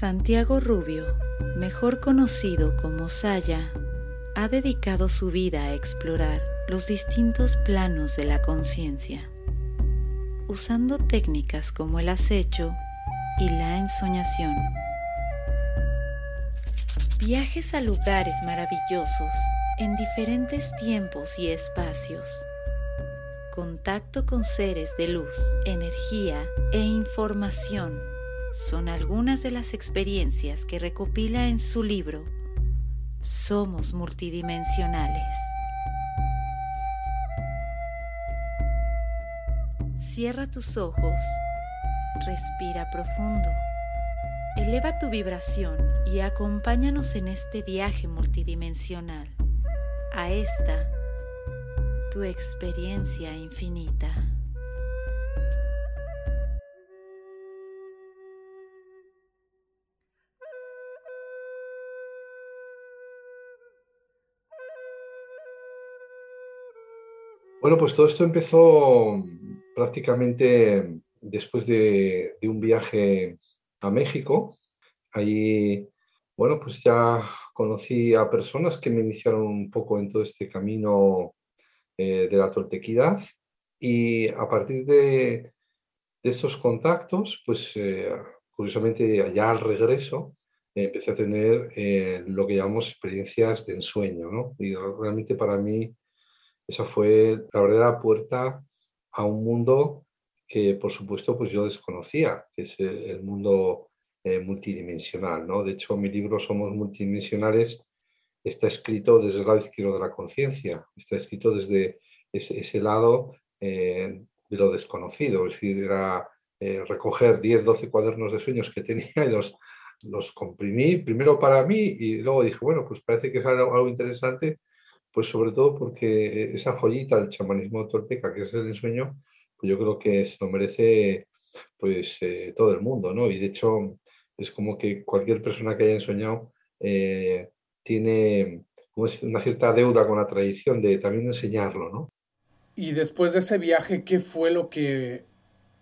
Santiago Rubio, mejor conocido como Saya, ha dedicado su vida a explorar los distintos planos de la conciencia, usando técnicas como el acecho y la ensoñación. Viajes a lugares maravillosos en diferentes tiempos y espacios. Contacto con seres de luz, energía e información son algunas de las experiencias que recopila en su libro Somos multidimensionales. Cierra tus ojos, respira profundo, eleva tu vibración y acompáñanos en este viaje multidimensional, a esta, tu experiencia infinita. Bueno, pues todo esto empezó prácticamente después de, un viaje a México. Allí, bueno, pues ya conocí a personas que me iniciaron un poco en todo este camino eh, de la toltequidad y a partir de, estos contactos, pues eh, curiosamente allá al regreso empecé a tener eh, lo que llamamos experiencias de ensueño, ¿no? Y realmente para mí esa fue la verdadera puerta a un mundo que, por supuesto, pues yo desconocía, que es el mundo eh, multidimensional. ¿no? De hecho, mi libro Somos multidimensionales está escrito desde el lado izquierdo de la conciencia, está escrito desde ese, lado eh, de lo desconocido, es decir, era eh, recoger 10, 12 cuadernos de sueños que tenía y los, los comprimí, primero para mí y luego dije, bueno, pues parece que es algo interesante pues sobre todo porque esa joyita del chamanismo tolteca, que es el ensueño, pues yo creo que se lo merece pues eh, todo el mundo, ¿no? Y de hecho es como que cualquier persona que haya ensoñado eh, tiene una cierta deuda con la tradición de también enseñarlo, ¿no? Y después de ese viaje, ¿qué fue lo que,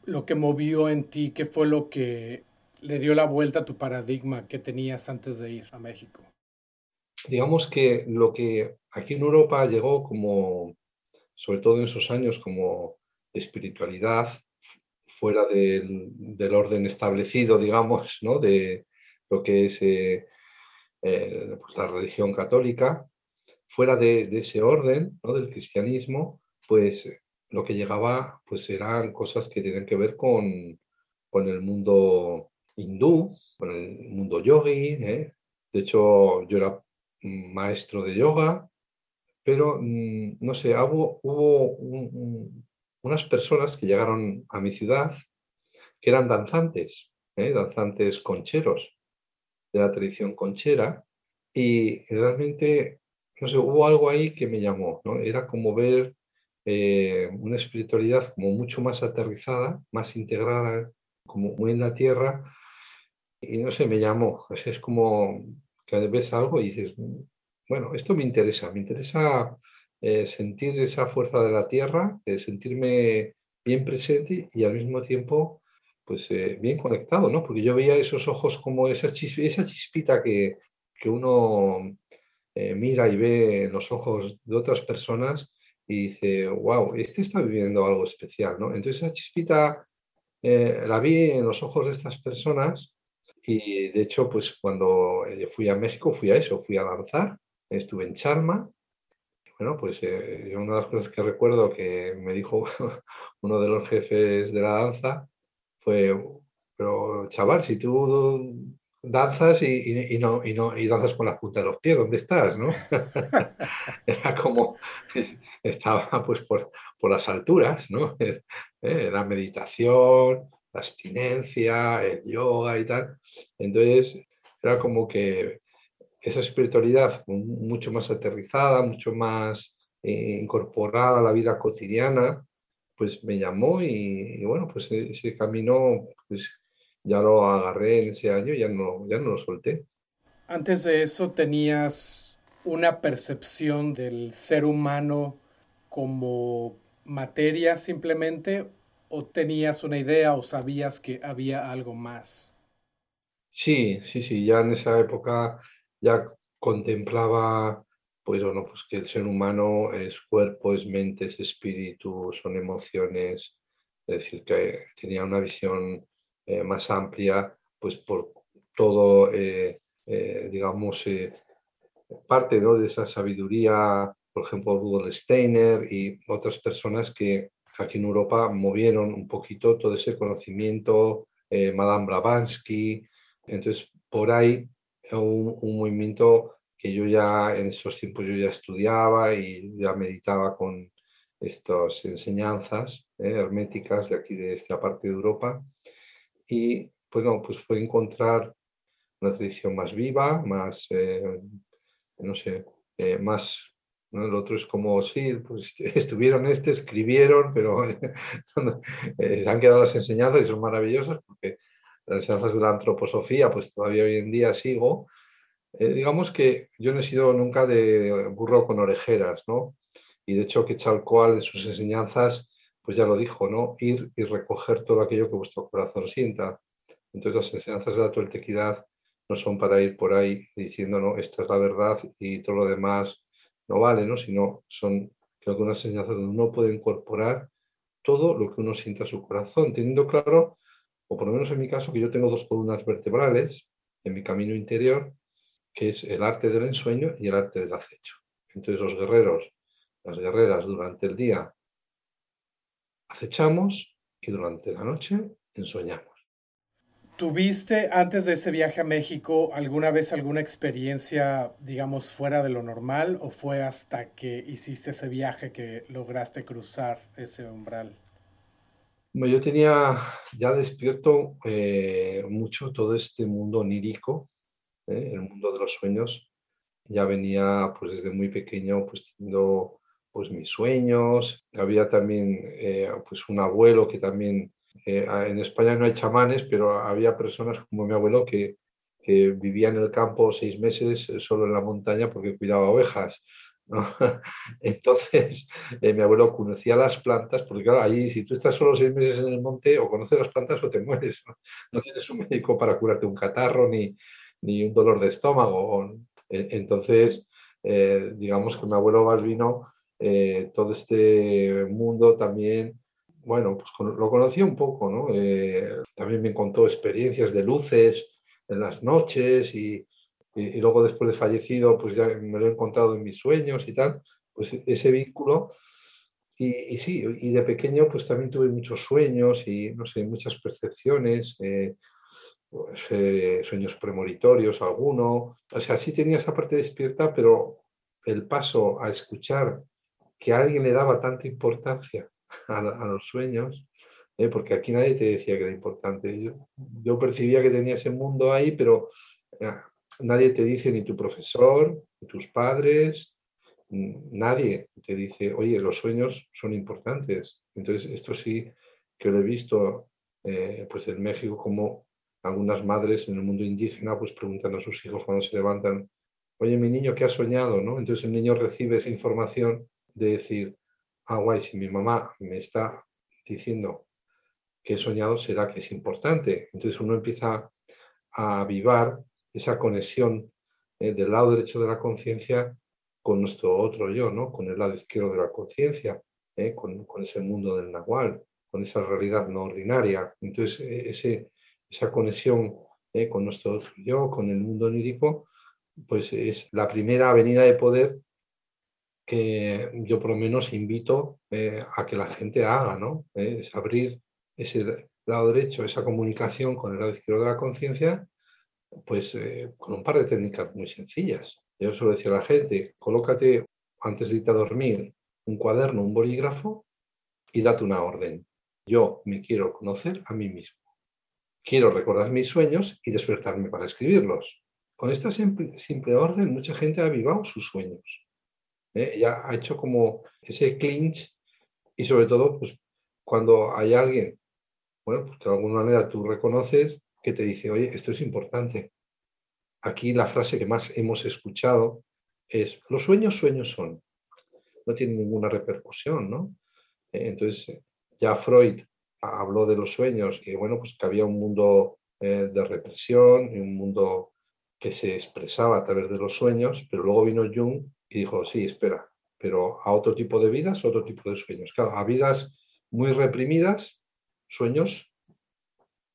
lo que movió en ti? ¿Qué fue lo que le dio la vuelta a tu paradigma que tenías antes de ir a México? Digamos que lo que aquí en Europa llegó como, sobre todo en esos años, como espiritualidad fuera del, orden establecido, digamos, ¿no? de lo que es eh, eh, pues la religión católica, fuera de, ese orden ¿no? del cristianismo, pues lo que llegaba pues eran cosas que tienen que ver con, con el mundo hindú, con el mundo yogi. ¿eh? De hecho, yo era maestro de yoga, pero mm, no sé, hubo, hubo unas personas que llegaron a mi ciudad que eran danzantes, ¿eh? danzantes concheros de la tradición conchera y realmente, no sé, hubo algo ahí que me llamó, ¿no? Era como ver eh, una espiritualidad como mucho más aterrizada, más integrada, como muy en la tierra y no sé, me llamó, es como que ves algo y dices, bueno, esto me interesa, me interesa eh, sentir esa fuerza de la tierra, eh, sentirme bien presente y al mismo tiempo pues eh, bien conectado, ¿no? Porque yo veía esos ojos como esa, esa chispita que, que uno mira y ve en los ojos de otras personas y dice, wow, este está viviendo algo especial, ¿no? Entonces esa chispita la vi en los ojos de estas personas y de hecho, pues cuando eh, fui a México fui a eso, fui a danzar, estuve en Charma. bueno, pues eh, una de las cosas que recuerdo que me dijo uno de los jefes de la danza fue, pero chaval, si tú danzas y, no, y, no, y danzas con la punta de los pies, ¿dónde estás? ¿no? Era como, estaba pues por, por las alturas, ¿no? Eh, la meditación, la abstinencia, el yoga y tal. Entonces, era como que esa espiritualidad mucho más aterrizada, mucho más eh, incorporada a la vida cotidiana, pues me llamó y, bueno, pues e-, ese camino pues ya lo agarré en ese año y ya no, ya no lo solté. Antes de eso tenías una percepción del ser humano como materia simplemente o tenías una idea o sabías que había algo más? Sí, sí, sí, ya en esa época ya contemplaba pues bueno, pues que el ser humano es cuerpo, es mente, es espíritu, son emociones, es decir, que tenía una visión eh, más amplia, pues por todo, eh, eh, digamos, parte de esa sabiduría, por ejemplo, Rudolf Steiner y otras personas que aquí en Europa movieron un poquito todo ese conocimiento, Madame Blavatsky, entonces por ahí un, un movimiento que yo ya en esos tiempos yo ya estudiaba y ya meditaba con estas enseñanzas eh, herméticas de aquí de esta parte de Europa. Y pues no, pues fue encontrar una tradición más viva, más, eh, no sé, eh, más, ¿no? el otro es como, sí, pues estuvieron este, escribieron, pero se han quedado las enseñanzas y son maravillosas porque las enseñanzas de la antroposofía, pues todavía hoy en día sigo, eh, digamos que yo no he sido nunca de burro con orejeras, ¿no? Y de hecho que Chalcoal en sus enseñanzas, pues ya lo dijo, ¿no? Ir y recoger todo aquello que vuestro corazón sienta. Entonces las enseñanzas de la tueltequidad no son para ir por ahí diciendo, no, esta es la verdad y todo lo demás no vale, ¿no? Sino son creo que unas enseñanzas donde uno puede incorporar todo lo que uno sienta en su corazón, teniendo claro, o por lo menos en mi caso, que yo tengo dos columnas vertebrales en mi camino interior, que es el arte del ensueño y el arte del acecho. Entonces los guerreros, las guerreras durante el día acechamos y durante la noche ensueñamos. ¿Tuviste antes de ese viaje a México alguna vez alguna experiencia, digamos, fuera de lo normal o fue hasta que hiciste ese viaje que lograste cruzar ese umbral? yo tenía ya despierto eh, mucho todo este mundo onírico ¿eh? el mundo de los sueños. Ya venía pues desde muy pequeño pues teniendo pues mis sueños. Había también eh, pues un abuelo que también, eh, en España no hay chamanes, pero había personas como mi abuelo que, que vivía en el campo seis meses solo en la montaña porque cuidaba ovejas. Entonces, mi abuelo conocía las plantas, porque claro, allí si tú estás solo seis meses en el monte, o conoces las plantas o te mueres. no tienes un médico para curarte un catarro ni, ni un dolor de estómago. E, entonces, eh, digamos que mi abuelo Balbino, eh, todo este mundo también, bueno, pues lo conocía un poco, ¿no? Eh, también me contó experiencias de luces en las noches y, y, luego después de fallecido, pues ya me lo he encontrado en mis sueños y tal, pues ese vínculo. Y, sí, y de pequeño pues también tuve muchos sueños y, no sé, muchas percepciones pues, eh, sueños premonitorios, alguno. O sea, sí tenía esa parte despierta, pero el paso a escuchar que alguien le daba tanta importancia a, los sueños, eh, porque aquí nadie te decía que era importante. Yo, percibía que tenía ese mundo ahí, pero eh, nadie te dice, ni tu profesor, ni tus padres, nadie te dice, oye, los sueños son importantes. Entonces, esto sí que lo he visto pues en México como algunas madres en el mundo indígena pues preguntan a sus hijos cuando se levantan, oye, mi niño, ¿qué ha soñado? ¿no? Entonces el niño recibe esa información de decir, ah, guay, si mi mamá me está diciendo que he soñado, será que es importante. Entonces uno empieza a avivar esa conexión eh, del lado derecho de la conciencia con nuestro otro yo, ¿no? con el lado izquierdo de la conciencia, eh, con, con, ese mundo del nahual, con esa realidad no ordinaria. Entonces e, ese, esa conexión eh, con nuestro yo, con el mundo onírico, pues es la primera avenida de poder que yo por lo menos invito eh, a que la gente haga, ¿no? Eh, es abrir ese lado derecho, esa comunicación con el lado izquierdo de la conciencia, pues con un par de técnicas muy sencillas. Yo suelo decir a la gente, colócate antes de irte a dormir un cuaderno, un bolígrafo y date una orden. Yo me quiero conocer a mí mismo quiero recordar mis sueños y despertarme para escribirlos. Con esta simple, orden, mucha gente ha avivado sus sueños. ¿Eh? Ya ha hecho como ese clinch y sobre todo, pues cuando hay alguien, bueno, pues de alguna manera tú reconoces que te dice, oye, esto es importante. Aquí la frase que más hemos escuchado es, los sueños, sueños son. No tienen ninguna repercusión, ¿no? Eh, entonces, ya Freud habló de los sueños, que bueno, pues que había un mundo eh, de represión y un mundo que se expresaba a través de los sueños, pero luego vino Jung y dijo, sí, espera, pero a otro tipo de vidas, otro tipo de sueños. Claro, a vidas muy reprimidas, sueños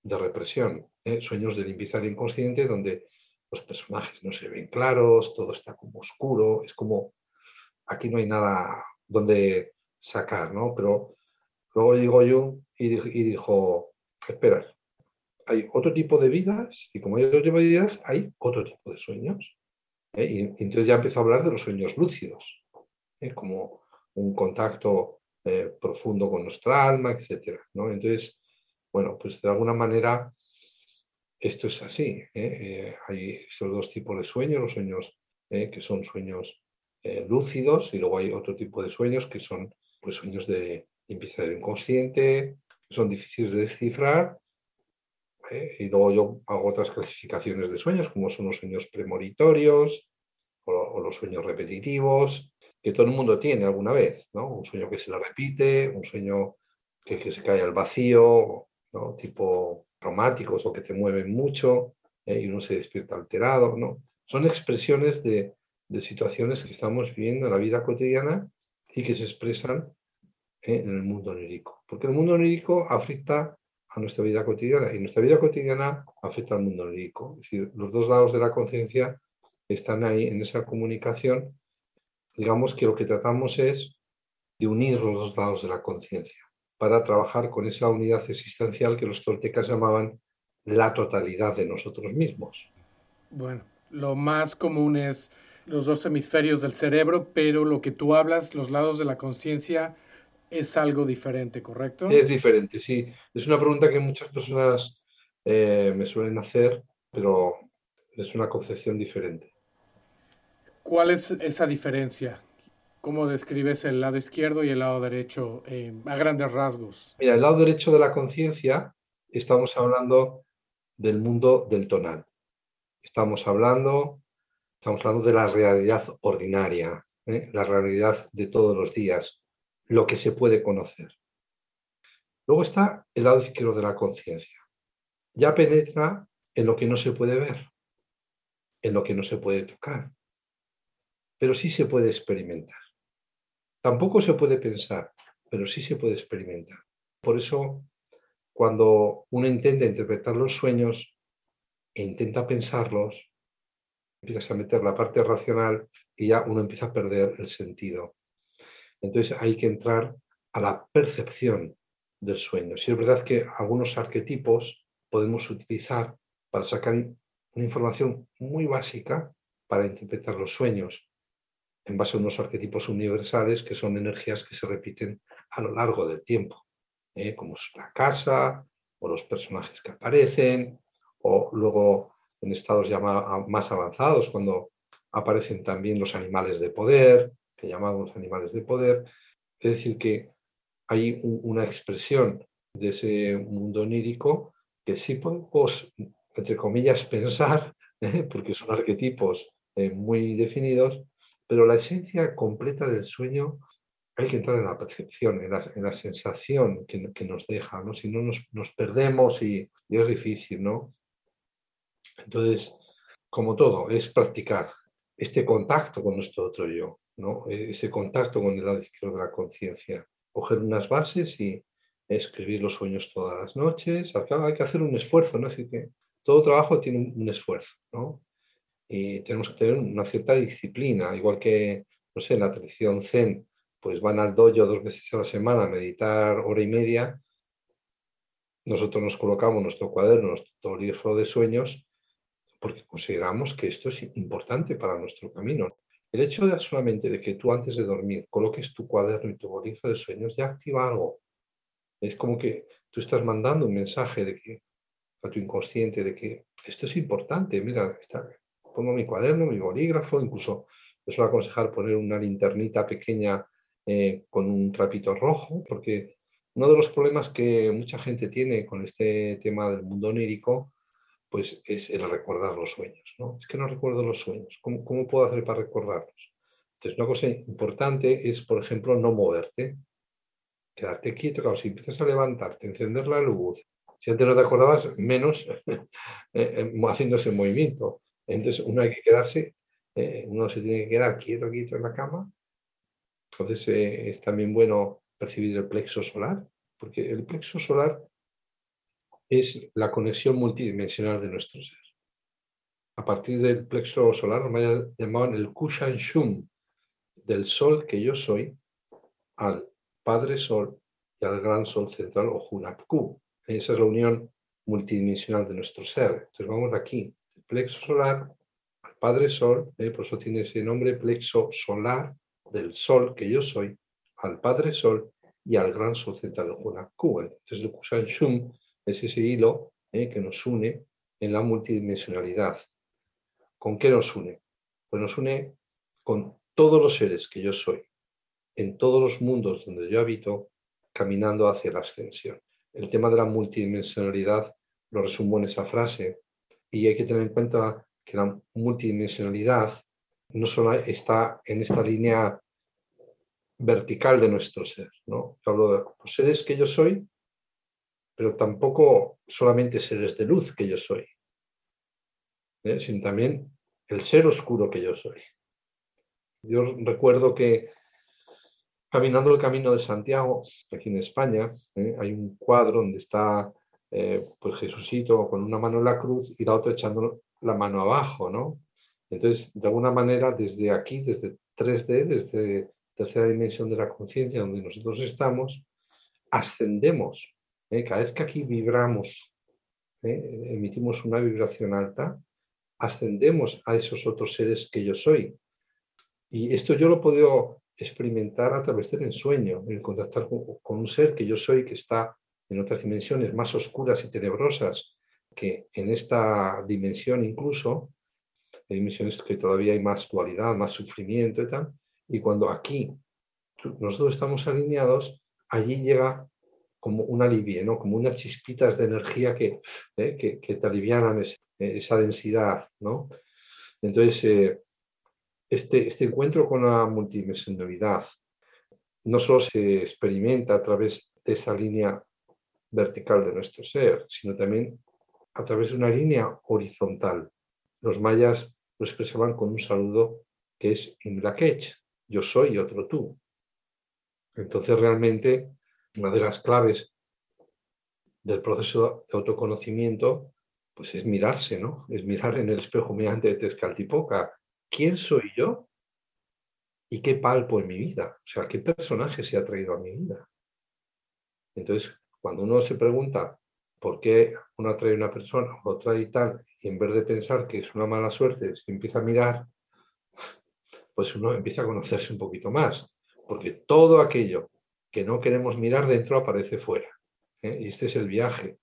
de represión, ¿eh? sueños de limpieza del inconsciente donde los personajes no se ven claros, todo está como oscuro, es como, aquí no hay nada donde sacar, ¿no? Pero luego llegó Jung y, y dijo, espera, hay otro tipo de vidas y como hay otro tipo de vidas, hay otro tipo de sueños. ¿Eh? Y, entonces ya empezó a hablar de los sueños lúcidos, ¿eh? como un contacto eh, profundo con nuestra alma, etc. Entonces, bueno, pues de alguna manera esto es así. hay esos dos tipos de sueños, los sueños que son sueños lúcidos y luego hay otro tipo de sueños que son pues, sueños de limpieza del inconsciente, que son difíciles de descifrar ¿eh? Y luego yo hago otras clasificaciones de sueños, como son los sueños premonitorios o, los sueños repetitivos, que todo el mundo tiene alguna vez, ¿no? Un sueño que se le repite, un sueño que, se cae al vacío, ¿no? Tipo traumáticos o que te mueven mucho ¿eh? y uno se despierta alterado, ¿no? Son expresiones de, de situaciones que estamos viviendo en la vida cotidiana y que se expresan ¿eh? en el mundo onírico. Porque el mundo onírico afecta a nuestra vida cotidiana y nuestra vida cotidiana afecta al mundo lírico. Es decir, los dos lados de la conciencia están ahí en esa comunicación. Digamos que lo que tratamos es de unir los dos lados de la conciencia para trabajar con esa unidad existencial que los toltecas llamaban la totalidad de nosotros mismos. Bueno, lo más común es los dos hemisferios del cerebro, pero lo que tú hablas, los lados de la conciencia, es algo diferente, ¿correcto? Es diferente, sí. Es una pregunta que muchas personas eh, me suelen hacer, pero es una concepción diferente. ¿Cuál es esa diferencia? ¿Cómo describes el lado izquierdo y el lado derecho eh, a grandes rasgos? Mira, el lado derecho de la conciencia estamos hablando del mundo del tonal. Estamos hablando, estamos hablando de la realidad ordinaria, ¿eh? la realidad de todos los días, lo que se puede conocer. Luego está el lado izquierdo de la conciencia. Ya penetra en lo que no se puede ver, en lo que no se puede tocar, pero sí se puede experimentar. Tampoco se puede pensar, pero sí se puede experimentar. Por eso, cuando uno intenta interpretar los sueños e intenta pensarlos, empiezas a meter la parte racional y ya uno empieza a perder el sentido. Entonces hay que entrar a la percepción del sueño. Si es verdad que algunos arquetipos podemos utilizar para sacar una información muy básica para interpretar los sueños en base a unos arquetipos universales que son energías que se repiten a lo largo del tiempo, ¿eh? como la casa o los personajes que aparecen, o luego en estados ya más avanzados, cuando aparecen también los animales de poder, que llamamos animales de poder. Es decir, que hay una expresión de ese mundo onírico que sí podemos, entre comillas, pensar, ¿eh? porque son arquetipos eh, muy definidos, pero la esencia completa del sueño hay que entrar en la percepción, en la, sensación que, nos deja, ¿no? Si no nos, perdemos y, y, es difícil, ¿no? Entonces, como todo, es practicar este contacto con nuestro otro yo. E-, ese contacto con el lado izquierdo de la conciencia. Coger unas bases y escribir los sueños todas las noches. hay que hacer un esfuerzo, ¿no? Así que todo trabajo tiene un, esfuerzo, ¿no? Y tenemos que tener una cierta disciplina, igual que, no sé, en la tradición zen, pues van al dojo dos veces a la semana a meditar hora y media. Nosotros nos colocamos nuestro cuaderno, nuestro libro de sueños, porque consideramos que esto es importante para nuestro camino. El hecho de solamente de que tú antes de dormir coloques tu cuaderno y tu bolígrafo de sueños ya activa algo. Es como que tú estás mandando un mensaje de que a tu inconsciente de que esto es importante. Mira, está, pongo mi cuaderno, mi bolígrafo, incluso les suelo aconsejar poner una linternita pequeña eh, con un trapito rojo, porque uno de los problemas que mucha gente tiene con este tema del mundo onírico pues es el recordar los sueños. ¿no? Es que no recuerdo los sueños. ¿Cómo, ¿Cómo, puedo hacer para recordarlos? Entonces, una cosa importante es, por ejemplo, no moverte. Quedarte quieto. Claro, si empiezas a levantarte, encender la luz, Si antes no te acordabas, menos eh, haciéndose movimiento. Entonces uno hay que quedarse, uno se tiene que quedar quieto, quieto en la cama. Entonces es también bueno percibir el plexo solar, porque el plexo solar es la conexión multidimensional de nuestro ser. A partir del plexo solar nos llamaban el Kushan Shum, del sol que yo soy, al Padre Sol y al Gran Sol Central o Hunapku. Esa es la unión multidimensional de nuestro ser. Entonces vamos de aquí, del plexo solar al Padre Sol, ¿eh? por eso tiene ese nombre, plexo solar del Sol que yo soy, al Padre Sol y al Gran Sol Central, o Hunapku. Entonces el Kushan Shum es ese hilo ¿eh? que nos une en la multidimensionalidad. ¿Con qué nos une? Pues nos une con todos los seres que yo soy, en todos los mundos donde yo habito, caminando hacia la ascensión. El tema de la multidimensionalidad lo resumo en esa frase y hay que tener en cuenta que la multidimensionalidad no solo está en esta línea vertical de nuestro ser, ¿no? hablo de los seres que yo soy, pero tampoco solamente seres de luz que yo soy, ¿eh? sino también el ser oscuro que yo soy. Yo recuerdo que caminando el camino de Santiago, aquí en España, ¿eh? hay un cuadro donde está eh, pues Jesucito con una mano en la cruz y la otra echando la mano abajo, ¿no? Entonces, de alguna manera, desde aquí, desde 3D, desde tercera dimensión de la conciencia donde nosotros estamos, ascendemos. ¿Eh? Cada vez que aquí vibramos, emitimos una vibración alta, ascendemos a esos otros seres que yo soy. Y esto yo lo he podido experimentar a través del ensueño, el contactar con, un ser que yo soy, que está en otras dimensiones más oscuras y tenebrosas que en esta dimensión incluso, hay dimensiones que todavía hay más dualidad, más sufrimiento y tal, y cuando aquí nosotros estamos alineados, allí llega como un alivio, ¿no? como unas chispitas de energía que, ¿eh? que, que, te alivianan esa densidad. ¿no? Entonces, eh, este, este encuentro con la multidimensionalidad no solo se experimenta a través de esa línea vertical de nuestro ser, sino también a través de una línea horizontal. Los mayas lo expresaban con un saludo que es Imlakech, yo soy otro tú. Entonces realmente una de las claves del proceso de autoconocimiento pues es mirarse, ¿no? Es mirar en el espejo mediante de Tezcaltipoca. ¿Quién soy yo? ¿Y qué palpo en mi vida? O sea, ¿qué personaje se ha traído a mi vida? Entonces, cuando uno se pregunta por qué uno trae una persona o otra y tal, y en vez de pensar que es una mala suerte, se empieza a mirar, pues uno empieza a conocerse un poquito más, porque todo aquello que no queremos mirar dentro aparece fuera. ¿eh? Y este es el viaje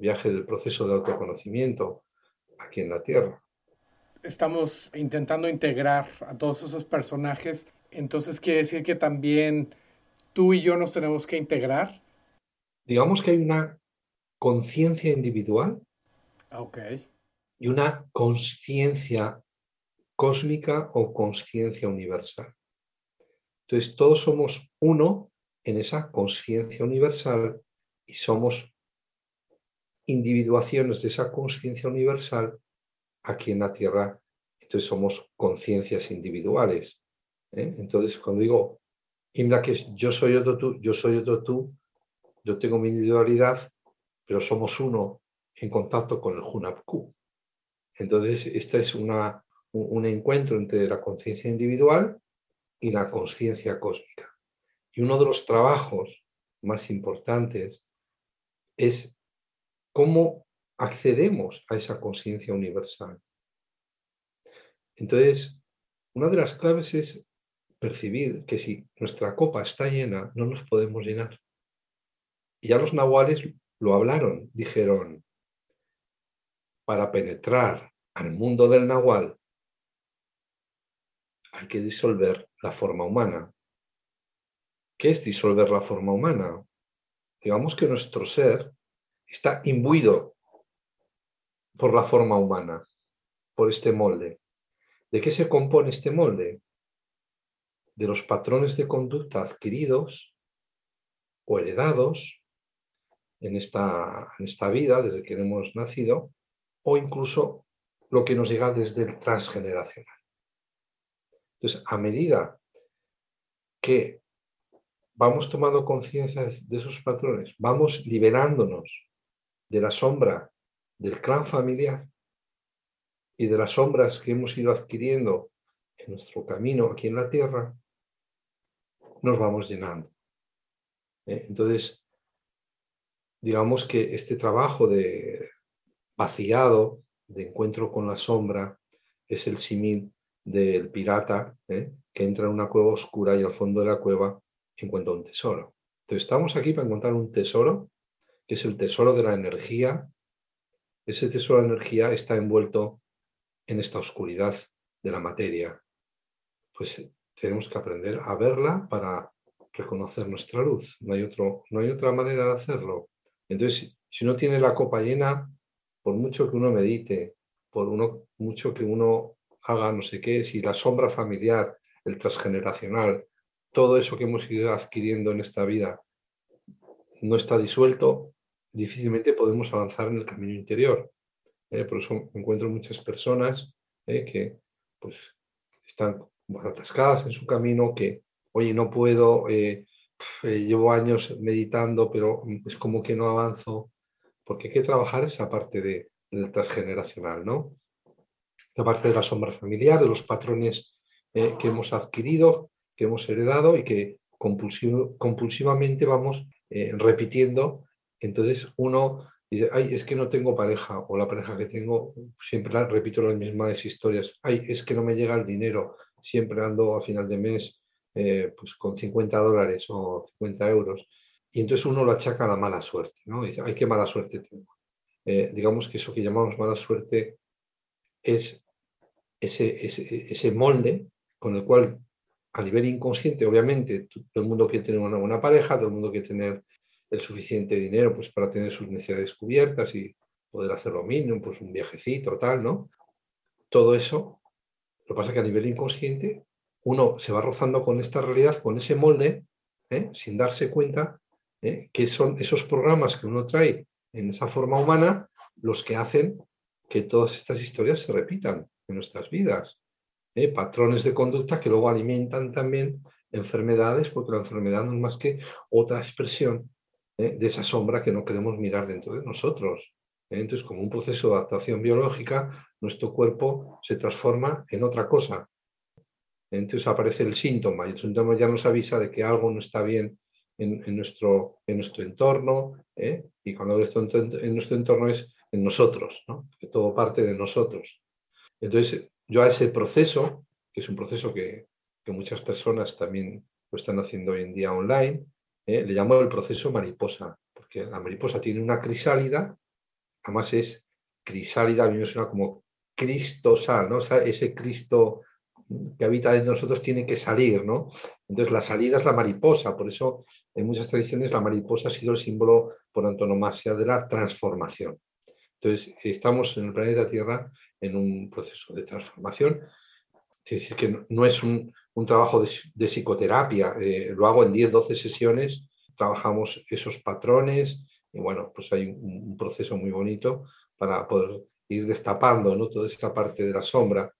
viaje del proceso de autoconocimiento aquí en la Tierra. Estamos intentando integrar a todos esos personajes, entonces quiere decir que también tú y yo nos tenemos que integrar. Digamos que hay una conciencia individual okay. y una conciencia cósmica o conciencia universal. Entonces todos somos uno en esa conciencia universal y somos individuaciones de esa conciencia universal aquí en la Tierra. Entonces somos conciencias individuales. ¿eh? Entonces cuando digo, Imla, que es yo soy otro tú, yo soy otro tú, yo tengo mi individualidad, pero somos uno en contacto con el Hunapku. Entonces, este es una, un encuentro entre la conciencia individual y la conciencia cósmica. Y uno de los trabajos más importantes es cómo accedemos a esa conciencia universal. Entonces, una de las claves es percibir que si nuestra copa está llena, no nos podemos llenar. Y ya los nahuales lo hablaron, dijeron, para penetrar al mundo del nahual hay que disolver la forma humana. ¿Qué es disolver la forma humana? Digamos que nuestro ser está imbuido por la forma humana, por este molde. ¿De qué se compone este molde? De los patrones de conducta adquiridos o heredados en esta, en esta vida, desde que hemos nacido, o incluso lo que nos llega desde el transgeneracional. Entonces, a medida que vamos tomando conciencia de esos patrones, vamos liberándonos de la sombra del clan familiar y de las sombras que hemos ido adquiriendo en nuestro camino aquí en la tierra, nos vamos llenando. ¿eh? Entonces, digamos que este trabajo de vaciado, de encuentro con la sombra, es el símil del pirata ¿eh? que entra en una cueva oscura y al fondo de la cueva encuentra un tesoro. Entonces estamos aquí para encontrar un tesoro, que es el tesoro de la energía. Ese tesoro de energía está envuelto en esta oscuridad de la materia. Pues tenemos que aprender a verla para reconocer nuestra luz. No hay, otro, no hay otra manera de hacerlo. Entonces, si uno tiene la copa llena, por mucho que uno medite, por mucho que uno haga no sé qué, si la sombra familiar, el transgeneracional, todo eso que hemos ido adquiriendo en esta vida no está disuelto, difícilmente podemos avanzar en el camino interior. ¿eh? por eso encuentro muchas personas ¿eh? que pues, están atascadas en su camino, que, oye, no puedo, eh, llevo años meditando, pero es como que no avanzo, porque hay que trabajar esa parte de, del transgeneracional, ¿no? Esa parte de la sombra familiar, de los patrones eh, que hemos adquirido, que hemos heredado y que compulsivamente vamos eh, repitiendo. Entonces uno dice, ay, es que no tengo pareja, o la pareja que tengo, siempre repito las mismas historias, ay, es que no me llega el dinero, siempre ando a final de mes eh, pues con 50 dólares o 50 euros. Y entonces uno lo achaca a la mala suerte, ¿no? dice, ay, qué mala suerte tengo. Eh, digamos que eso que llamamos mala suerte es ese, ese, molde con el cual a nivel inconsciente, obviamente, todo el mundo quiere tener una buena pareja, todo el mundo quiere tener el suficiente dinero pues, para tener sus necesidades cubiertas y poder hacer lo mínimo, pues un viajecito, tal, ¿no? Todo eso, lo que pasa es que a nivel inconsciente uno se va rozando con esta realidad, con ese molde, ¿eh? sin darse cuenta ¿eh? que son esos programas que uno trae en esa forma humana los que hacen que todas estas historias se repitan en nuestras vidas. ¿Eh? Patrones de conducta que luego alimentan también enfermedades, porque la enfermedad no es más que otra expresión ¿eh? de esa sombra que no queremos mirar dentro de nosotros. ¿eh? Entonces, como un proceso de adaptación biológica, nuestro cuerpo se transforma en otra cosa. Entonces aparece el síntoma y el síntoma ya nos avisa de que algo no está bien en, nuestro, en nuestro entorno, y cuando esto en nuestro entorno es en nosotros, que todo parte de nosotros. Entonces, yo a ese proceso, que es un proceso que, muchas personas también lo están haciendo hoy en día online, ¿eh? le llamo el proceso mariposa, porque la mariposa tiene una crisálida, además es crisálida, a mí me suena como cristosal, ¿no? ese Cristo que habita dentro de nosotros tiene que salir, ¿no? Entonces la salida es la mariposa, por eso en muchas tradiciones la mariposa ha sido el símbolo por antonomasia de la transformación. Entonces estamos en el planeta Tierra en un proceso de transformación, es decir, que no es un, trabajo de, psicoterapia, eh, lo hago en 10, 12 sesiones, trabajamos esos patrones y bueno, pues hay un, proceso muy bonito para poder ir destapando ¿no? toda esta parte de la sombra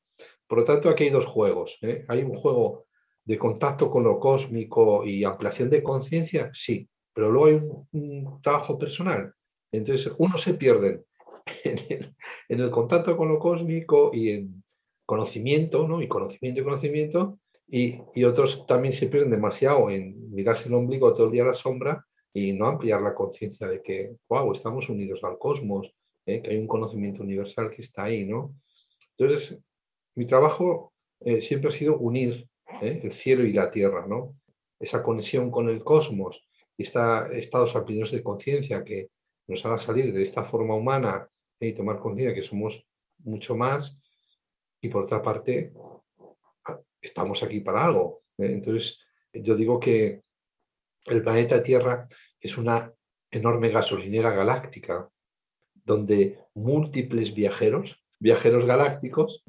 por lo tanto, aquí hay dos juegos. ¿eh? Hay un juego de contacto con lo cósmico y ampliación de conciencia, sí, pero luego hay un, trabajo personal. Entonces, unos se pierden en el, contacto con lo cósmico y en conocimiento, ¿no? Y conocimiento y conocimiento, y, otros también se pierden demasiado en mirarse el ombligo todo el día a la sombra y no ampliar la conciencia de que, wow, estamos unidos al cosmos, ¿eh? que hay un conocimiento universal que está ahí, ¿no? Entonces, mi trabajo eh, siempre ha sido unir ¿eh? el cielo y la tierra, ¿no? Esa conexión con el cosmos y esta, estados alpinos de conciencia que nos haga salir de esta forma humana ¿eh? y tomar conciencia que somos mucho más. Y por otra parte, estamos aquí para algo. Entonces, yo digo que el planeta Tierra es una enorme gasolinera galáctica donde múltiples viajeros, viajeros galácticos,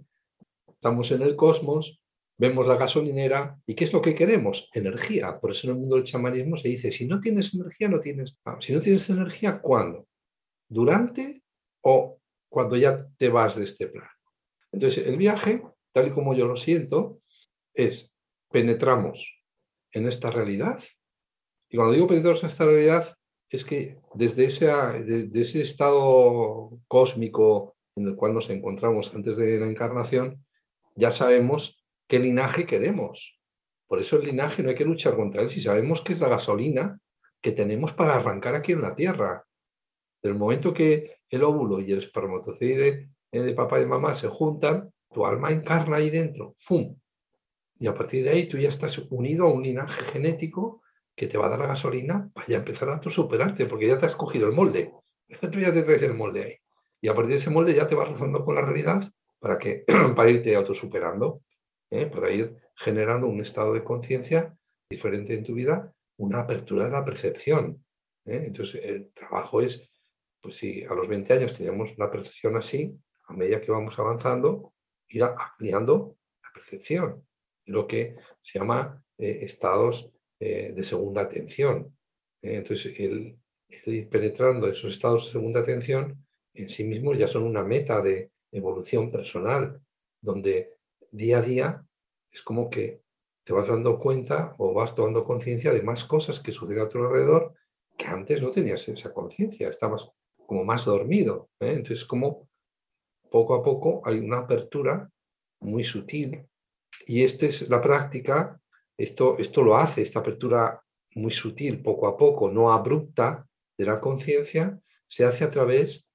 estamos en el cosmos vemos la gasolinera y ¿qué es lo que queremos? Energía. Por eso en el mundo del chamanismo se dice, si no tienes energía, no tienes... si no tienes energía, ¿cuándo? ¿Durante o cuando ya te vas de este plano? Entonces, el viaje, tal y como yo lo siento, es penetramos en esta realidad. Y cuando digo penetramos en esta realidad, es que desde ese, de, ese estado cósmico en el cual nos encontramos antes de la encarnación, ya sabemos qué linaje queremos. Por eso el linaje no hay que luchar contra él si sabemos que es la gasolina que tenemos para arrancar aquí en la Tierra. Del momento que el óvulo y el espermatozoide de papá y mamá se juntan, tu alma encarna ahí dentro, ¡fum! Y a partir de ahí tú ya estás unido a un linaje genético que te va a dar la gasolina para ya empezar a superarte, porque ya te has cogido el molde. Tú ya te traes el molde ahí. Y a partir de ese molde ya te vas rozando con la realidad para, que, para irte autosuperando, ¿eh? para ir generando un estado de conciencia diferente en tu vida, una apertura de la percepción. ¿eh? Entonces, el trabajo es, pues si a los 20 años teníamos una percepción así, a medida que vamos avanzando, ir ampliando la percepción, lo que se llama eh, estados eh, de segunda atención. entonces, el, ir penetrando esos estados de segunda atención en sí mismos ya son una meta de evolución personal, donde día a día es como que te vas dando cuenta o vas tomando conciencia de más cosas que suceden a tu alrededor que antes no tenías esa conciencia, estabas como más dormido. ¿eh? Entonces, como poco a poco hay una apertura muy sutil y esta es la práctica esto, esto lo hace, esta apertura muy sutil, poco a poco, no abrupta de la conciencia, se hace a través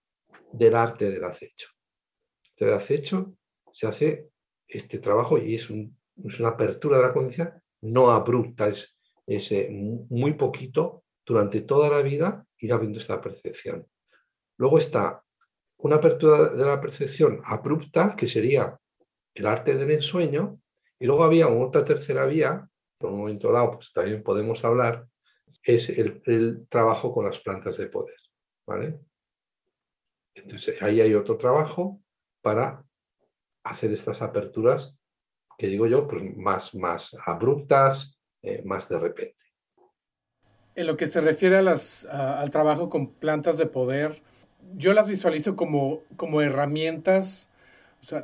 del arte del acecho. Del acecho se hace este trabajo y es, una apertura de la conciencia no abrupta, es, es eh, muy poquito durante toda la vida ir abriendo esta percepción. Luego está una apertura de la percepción abrupta, que sería el arte del ensueño, y luego había otra tercera vía, por un momento dado, pues también podemos hablar, es el, trabajo con las plantas de poder. ¿vale? Entonces, ahí hay otro trabajo para hacer estas aperturas que digo yo, pues más, más abruptas, eh, más de repente. En lo que se refiere a las, al trabajo con plantas de poder, yo las visualizo como, como herramientas.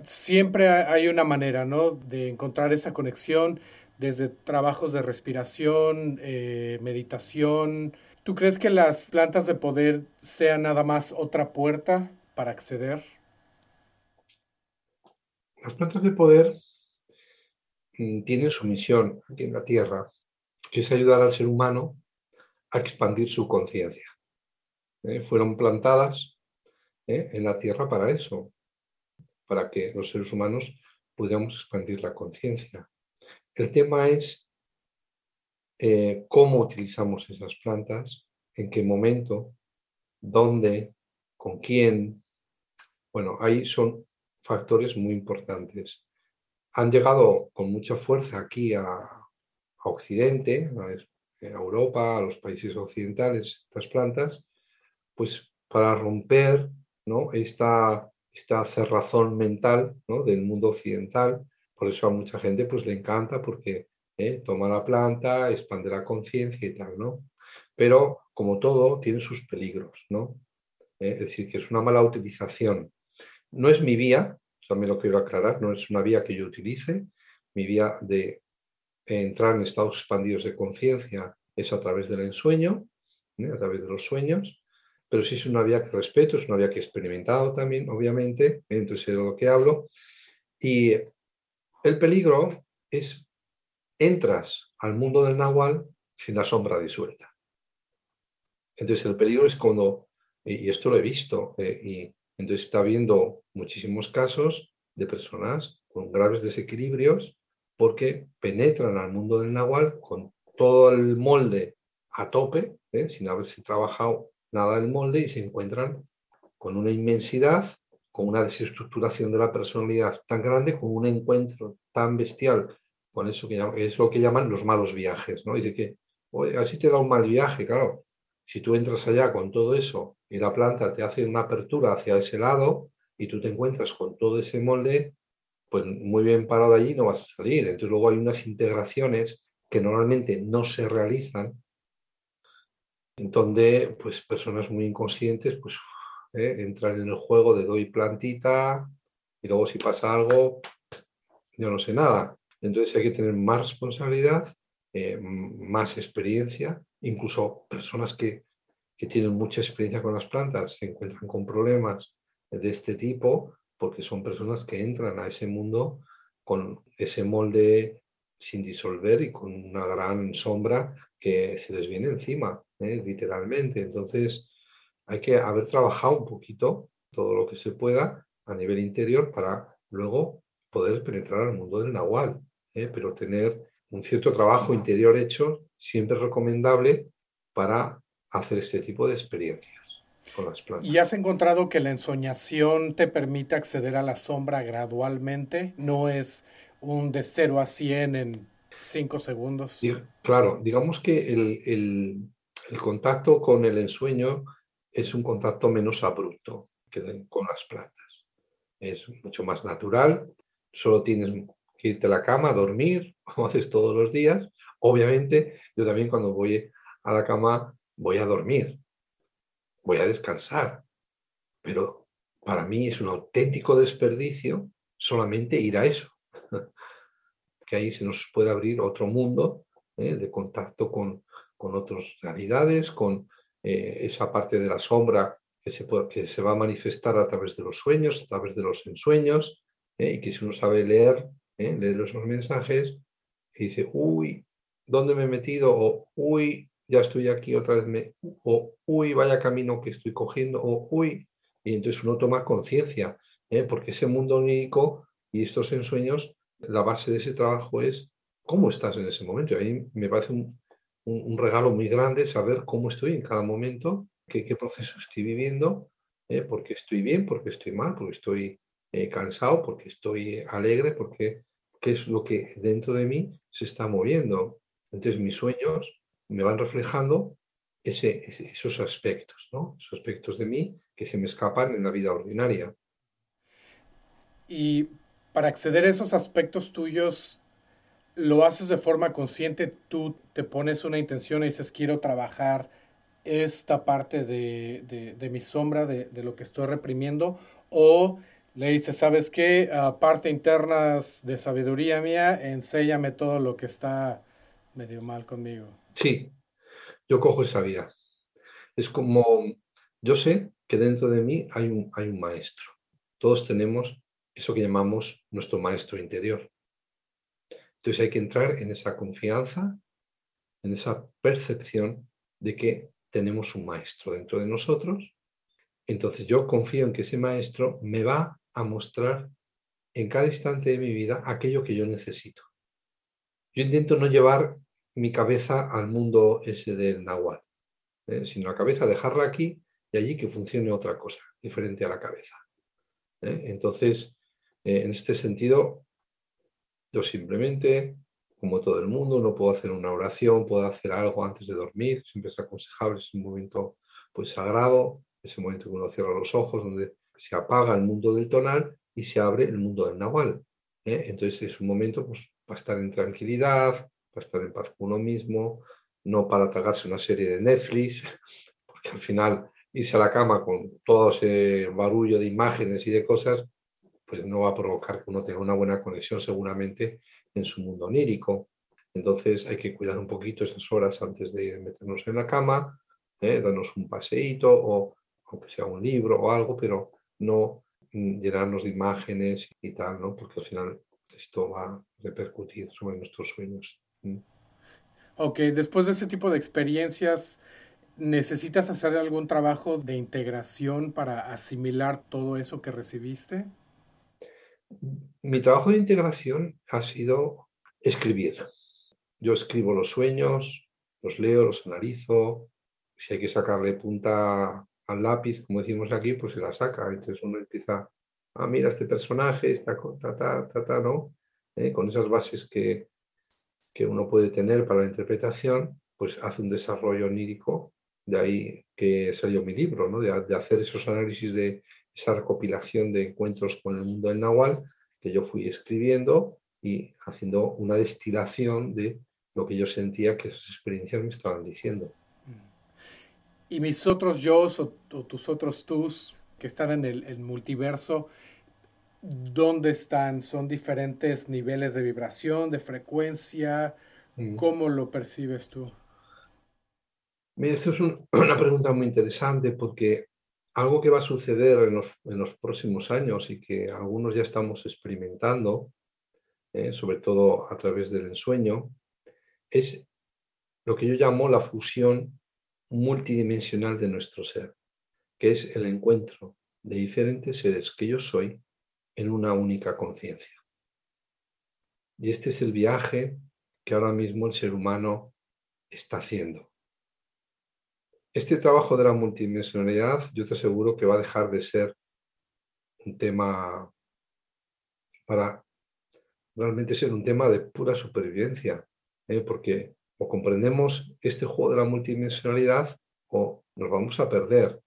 Siempre hay una manera, ¿no? De encontrar esa conexión desde trabajos de respiración, eh, meditación. ¿Tú crees que las plantas de poder sean nada más otra puerta para acceder? Las plantas de poder mm, tienen su misión aquí en la Tierra, que es ayudar al ser humano a expandir su conciencia. ¿eh? Fueron plantadas ¿eh? en la Tierra para eso, para que los seres humanos pudiéramos expandir la conciencia. El tema es eh, cómo utilizamos esas plantas, en qué momento, dónde, con quién. Bueno, ahí son factores muy importantes. Han llegado con mucha fuerza aquí a, Occidente, a, Europa, a los países occidentales, estas plantas, pues para romper ¿no? esta, esta cerrazón mental ¿no? del mundo occidental por eso a mucha gente pues le encanta porque ¿eh? toma la planta, expande la conciencia y tal, ¿no? Pero como todo, tiene sus peligros, ¿no? ¿Eh? Es decir, que es una mala utilización. No es mi vía, también lo quiero aclarar, no es una vía que yo utilice. Mi vía de entrar en estados expandidos de conciencia es a través del ensueño, ¿eh? a través de los sueños, pero sí es una vía que respeto, es una vía que he experimentado también, obviamente, entonces de lo que hablo. Y el peligro es, entras al mundo del Nahual sin la sombra disuelta. Entonces el peligro es cuando, y esto lo he visto, eh, y entonces está habiendo muchísimos casos de personas con graves desequilibrios porque penetran al mundo del Nahual con todo el molde a tope, eh, sin haberse trabajado nada del molde y se encuentran con una inmensidad con una desestructuración de la personalidad tan grande, con un encuentro tan bestial con eso que es lo que llaman los malos viajes, ¿no? Dice que, así te da un mal viaje, claro. Si tú entras allá con todo eso y la planta te hace una apertura hacia ese lado y tú te encuentras con todo ese molde, pues muy bien parado allí no vas a salir. Entonces luego hay unas integraciones que normalmente no se realizan, en donde pues personas muy inconscientes pues ¿eh? entran en el juego de doy plantita y luego si pasa algo, yo no sé nada. Entonces hay que tener más responsabilidad, eh, más experiencia, incluso personas que, que tienen mucha experiencia con las plantas se encuentran con problemas de este tipo porque son personas que entran a ese mundo con ese molde sin disolver y con una gran sombra que se les viene encima, ¿eh? literalmente. Entonces, hay que haber trabajado un poquito todo lo que se pueda a nivel interior para luego poder penetrar al mundo del nahual, ¿eh? pero tener un cierto trabajo interior hecho siempre recomendable para hacer este tipo de experiencias. ¿Y has encontrado que la ensoñación te permite acceder a la sombra gradualmente? ¿No es un de 0 a 100 en 5 segundos? Claro, digamos que el, contacto con el ensueño es un contacto menos abrupto que con las plantas. Es mucho más natural, solo tienes que irte a la cama, a dormir, como haces todos los días. Obviamente, yo también cuando voy a la cama voy a dormir, voy a descansar. Pero para mí es un auténtico desperdicio solamente ir a eso. que ahí se nos puede abrir otro mundo ¿eh? de contacto con, con otras realidades, con eh, esa parte de la sombra que se, que se va a manifestar a través de los sueños, a través de los ensueños, ¿eh? y que si uno sabe leer, leer esos mensajes, y dice, uy, ¿dónde me he metido? O, uy, ya estoy aquí otra vez, me, o uy, vaya camino que estoy cogiendo, o uy, y entonces uno toma conciencia, ¿eh? porque ese mundo onírico y estos ensueños, la base de ese trabajo es cómo estás en ese momento. Y ahí me parece un, regalo muy grande saber cómo estoy en cada momento, qué, qué proceso estoy viviendo, ¿eh? porque estoy bien, porque estoy mal, porque estoy eh, cansado, porque estoy alegre, porque qué es lo que dentro de mí se está moviendo. Entonces mis sueños me van reflejando esos aspectos, ¿no? esos aspectos de mí que se me escapan en la vida ordinaria. Y para acceder a esos aspectos tuyos, ¿lo haces de forma consciente? ¿Tú te pones una intención y dices, quiero trabajar esta parte de, de, mi sombra, de, de, lo que estoy reprimiendo? ¿O le dices, sabes qué, parte internas de sabiduría mía, enséñame todo lo que está medio mal conmigo? Sí, yo cojo esa vía. Es como, yo sé que dentro de mí hay un, hay un maestro. Todos tenemos eso que llamamos nuestro maestro interior. Entonces hay que entrar en esa confianza, en esa percepción de que tenemos un maestro dentro de nosotros. Entonces yo confío en que ese maestro me va a mostrar en cada instante de mi vida aquello que yo necesito. Yo intento no llevar mi cabeza al mundo ese del nahual, ¿eh? sino la cabeza dejarla aquí y allí que funcione otra cosa diferente a la cabeza. ¿eh? Entonces, eh, en este sentido, yo simplemente, como todo el mundo, no puedo hacer una oración, puedo hacer algo antes de dormir, siempre es aconsejable, es un momento pues sagrado, ese momento que uno cierra los ojos, donde se apaga el mundo del tonal y se abre el mundo del nahual. Entonces es un momento pues, para estar en tranquilidad, para estar en paz con uno mismo, no para tragarse una serie de Netflix, porque al final irse a la cama con todo ese barullo de imágenes y de cosas, pues no va a provocar que uno tenga una buena conexión seguramente en su mundo onírico. Entonces hay que cuidar un poquito esas horas antes de meternos en la cama, ¿eh? darnos un paseíto o aunque sea un libro o algo, pero no llenarnos de imágenes y tal, ¿no? porque al final esto va a repercutir sobre nuestros sueños. Ok, después de ese tipo de experiencias, ¿necesitas hacer algún trabajo de integración para asimilar todo eso que recibiste? Mi trabajo de integración ha sido escribir. Yo escribo los sueños, los leo, los analizo. Si hay que sacarle punta al lápiz, como decimos aquí, pues se la saca. Entonces uno empieza, ah, mira este personaje, está ta, ta, ta, ta, ¿no? Eh, con esas bases que, que uno puede tener para la interpretación, pues hace un desarrollo onírico, de ahí que salió mi libro, ¿no? de, hacer esos análisis de esa recopilación de encuentros con el mundo del Nahual que yo fui escribiendo y haciendo una destilación de lo que yo sentía que esas experiencias me estaban diciendo. Y mis otros yo o, tus otros tus que están en el, multiverso, ¿dónde están? ¿Son diferentes niveles de vibración, de frecuencia? Mm. ¿Cómo lo percibes tú? Mira, esto es una pregunta muy interesante porque algo que va a suceder en los, próximos años y que algunos ya estamos experimentando, eh, sobre todo a través del ensueño, es lo que yo llamo la fusión multidimensional de nuestro ser, que es el encuentro de diferentes seres que yo soy en una única conciencia. Y este es el viaje que ahora mismo el ser humano está haciendo. Este trabajo de la multidimensionalidad yo te aseguro que va a dejar de ser un tema para realmente ser un tema de pura supervivencia, ¿eh? porque o comprendemos este juego de la multidimensionalidad o nos vamos a perder.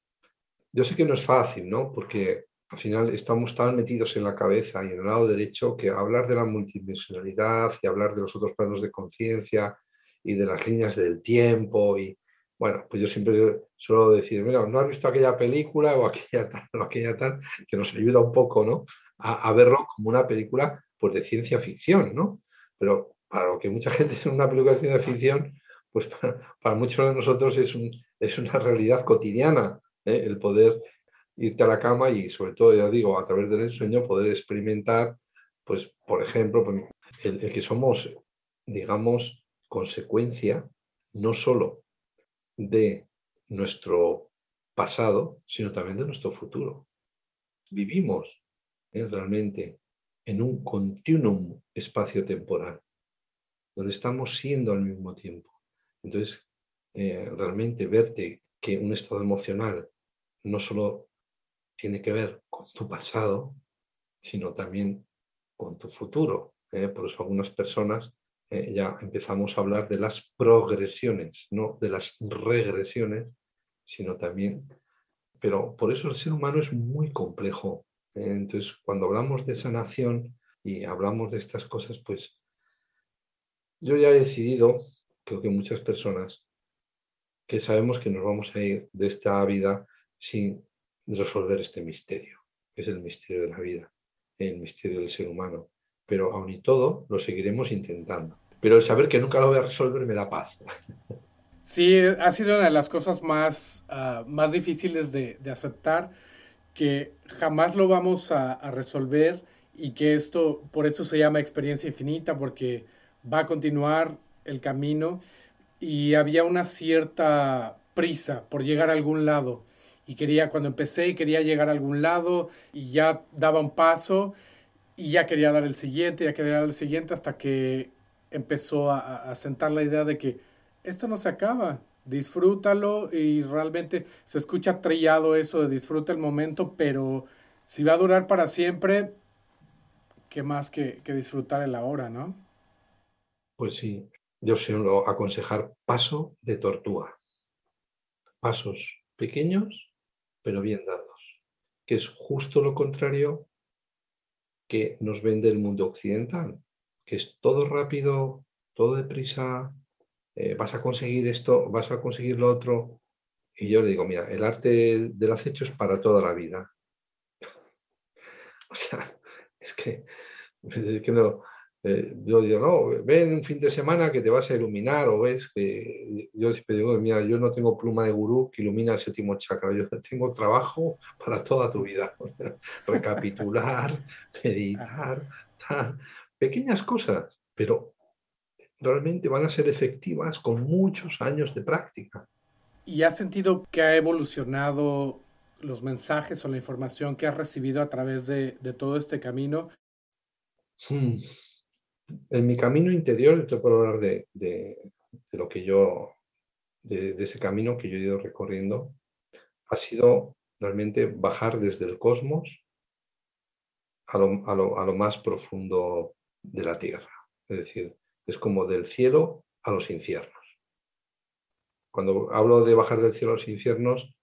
Yo sé que no es fácil, ¿no? Porque al final estamos tan metidos en la cabeza y en el lado derecho que hablar de la multidimensionalidad y hablar de los otros planos de conciencia y de las líneas del tiempo y bueno, pues yo siempre suelo decir, mira, no has visto aquella película o aquella tal, o aquella tal, que nos ayuda un poco, ¿no? A, verlo como una película, pues, de ciencia ficción, ¿no? Pero para lo que mucha gente es una película de ciencia ficción, pues para, muchos de nosotros es, es una realidad cotidiana, ¿eh? el poder irte a la cama y sobre todo, ya digo, a través del sueño poder experimentar, pues, por ejemplo, pues, el, el que somos, digamos, consecuencia no solo de nuestro pasado, sino también de nuestro futuro. Vivimos ¿eh? realmente en un continuum espacio-temporal, donde estamos siendo al mismo tiempo. Entonces, eh, realmente verte que un estado emocional no solo tiene que ver con tu pasado, sino también con tu futuro. ¿eh? Por eso algunas personas eh, ya empezamos a hablar de las progresiones, no de las regresiones, sino también, pero por eso el ser humano es muy complejo. ¿eh? entonces, cuando hablamos de sanación y hablamos de estas cosas, pues yo ya he decidido, creo que muchas personas, que sabemos que nos vamos a ir de esta vida sin resolver este misterio, que es el misterio de la vida, el misterio del ser humano pero aún y todo lo seguiremos intentando. Pero el saber que nunca lo voy a resolver me da paz. Sí, ha sido una de las cosas más, ah, más difíciles de, aceptar, que jamás lo vamos a, a, resolver y que esto, por eso se llama experiencia infinita, porque va a continuar el camino y había una cierta prisa por llegar a algún lado. Y quería, cuando empecé, quería llegar a algún lado y ya daba un paso y ya quería dar el siguiente, ya quería dar el siguiente, hasta que empezó a, sentar la idea de que esto no se acaba, disfrútalo y realmente se escucha trillado eso de disfruta el momento, pero si va a durar para siempre, ¿qué más que, que disfrutar el ahora, no? Pues sí, yo suelo aconsejar paso de tortuga, pasos pequeños pero bien dados, que es justo lo contrario que nos vende el mundo occidental, que es todo rápido, todo deprisa, eh, vas a conseguir esto, vas a conseguir lo otro. Y yo le digo, mira, el arte del acecho es para toda la vida. o sea, es que, es que no, eh, yo digo, no, ven un fin de semana que te vas a iluminar o ves que yo les digo, mira, yo no tengo pluma de gurú que ilumina el séptimo chakra, yo tengo trabajo para toda tu vida. Recapitular, meditar, pequeñas cosas, pero realmente van a ser efectivas con muchos años de práctica. ¿Y has sentido que ha evolucionado los mensajes o la información que has recibido a través de, todo este camino? Hmm en mi camino interior, te puedo hablar de, lo que yo, de, ese camino que yo he ido recorriendo, ha sido realmente bajar desde el cosmos a lo, más profundo de la tierra. Es decir, es como del cielo a los infiernos. Cuando hablo de bajar del cielo a los infiernos,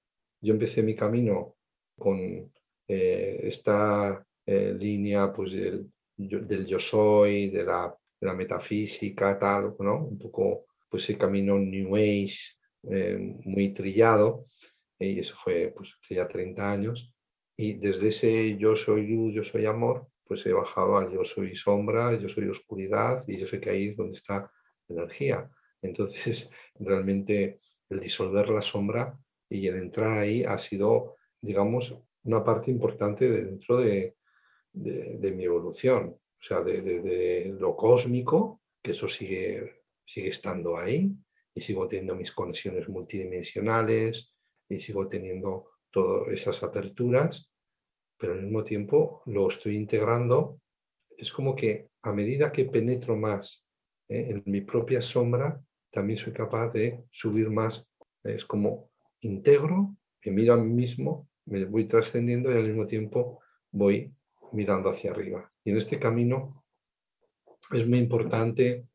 yo empecé mi camino con eh, esta eh, línea pues, del, del yo soy, de la, metafísica, tal, ¿no? Un poco pues ese camino New Age eh, muy trillado, y eso fue pues hace ya 30 años, y desde ese yo soy luz, yo soy amor, pues he bajado al yo soy sombra, yo soy oscuridad, y yo sé que ahí es donde está la energía. Entonces, realmente el disolver la sombra y el entrar ahí ha sido, digamos, una parte importante dentro de, mi evolución. O sea, de, lo cósmico, que eso sigue, sigue estando ahí, y sigo teniendo mis conexiones multidimensionales, y sigo teniendo todas esas aperturas, pero al mismo tiempo lo estoy integrando. Es como que a medida que penetro más ¿eh? en mi propia sombra, también soy capaz de subir más. Es como integro, me miro a mí mismo, me voy trascendiendo y al mismo tiempo voy mirando hacia arriba. Y en este camino es muy importante,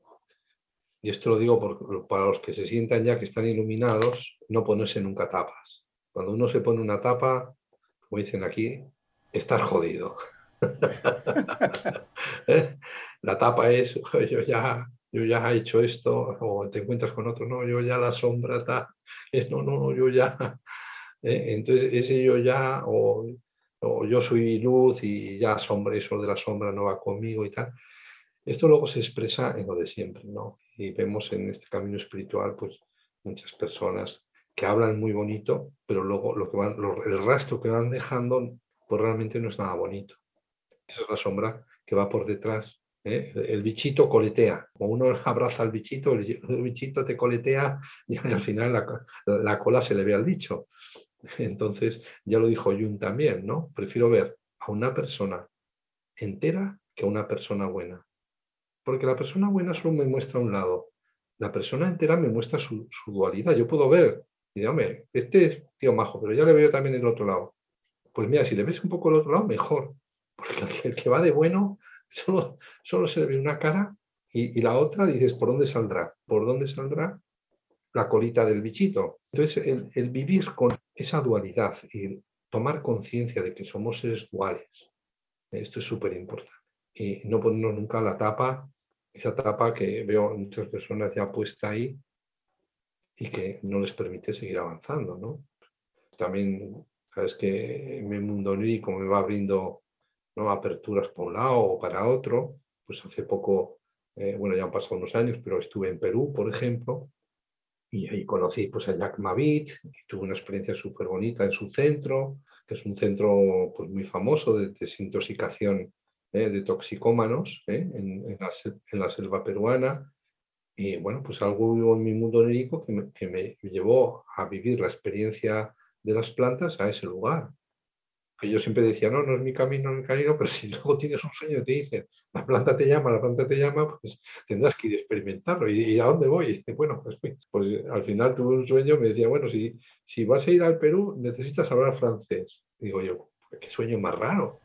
y esto lo digo para los que se sientan ya que están iluminados, no ponerse nunca tapas. Cuando uno se pone una tapa, como dicen aquí, estar jodido. La tapa es, yo ya yo ya he hecho esto, o te encuentras con otro, no, yo ya la sombra está, es no, no, no, yo ya. ¿eh? Entonces, ese yo ya, o, yo soy luz y ya sombra, eso de la sombra no va conmigo y tal. Esto luego se expresa en lo de siempre, ¿no? Y vemos en este camino espiritual, pues, muchas personas que hablan muy bonito, pero luego lo que van, el rastro que van dejando, pues realmente no es nada bonito. Esa es la sombra que va por detrás ¿eh? El bichito coletea. Como uno abraza al bichito, el, bichito te coletea y al final la, cola se le ve al bicho. Entonces, ya lo dijo Jung también, ¿no? Prefiero ver a una persona entera que a una persona buena. Porque la persona buena solo me muestra un lado. La persona entera me muestra su, dualidad. Yo puedo ver, y hombre, este es tío majo, pero ya le veo también el otro lado. Pues mira, si le ves un poco el otro lado, mejor. Porque el que va de bueno solo, solo se le ve una cara y, la otra dices, ¿por dónde saldrá? ¿Por dónde saldrá la colita del bichito? Entonces, el, vivir con esa dualidad y tomar conciencia de que somos seres duales, esto es súper importante. Y no ponernos nunca la tapa, esa tapa que veo muchas personas ya puesta ahí y que no les permite seguir avanzando, ¿no? También, sabes que mi mundo lírico me va abriendo ¿no? aperturas por un lado o para otro. Pues hace poco, eh, bueno, ya han pasado unos años, pero estuve en Perú, por ejemplo, y ahí conocí pues, a Jack Mavit y tuve una experiencia súper bonita en su centro, que es un centro pues, muy famoso de desintoxicación ¿eh? de toxicómanos ¿eh? en, la, selva peruana. Y bueno, pues algo en mi mundo lírico que me, que me llevó a vivir la experiencia de las plantas a ese lugar que yo siempre decía, no, no es mi camino, no es mi camino, pero si luego tienes un sueño y te dicen, la planta te llama, la planta te llama, pues tendrás que ir a experimentarlo. ¿Y, a dónde voy? bueno, pues, pues, al final tuve un sueño, me decía, bueno, si, si vas a ir al Perú, necesitas hablar francés. digo yo, qué sueño más raro.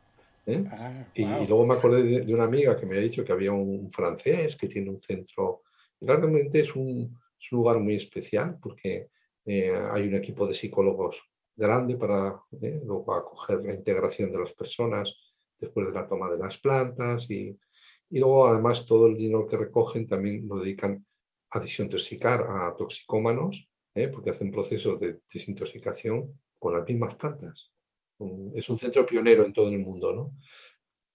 ¿eh? Ah, y, luego me acordé de, una amiga que me había dicho que había un francés que tiene un centro, y realmente es un, lugar muy especial porque eh, hay un equipo de psicólogos grande para eh, luego acoger la integración de las personas después de la toma de las plantas y, y luego además todo el dinero que recogen también lo dedican a desintoxicar a toxicómanos eh, porque hacen procesos de desintoxicación con las mismas plantas. Es un centro pionero en todo el mundo. ¿no?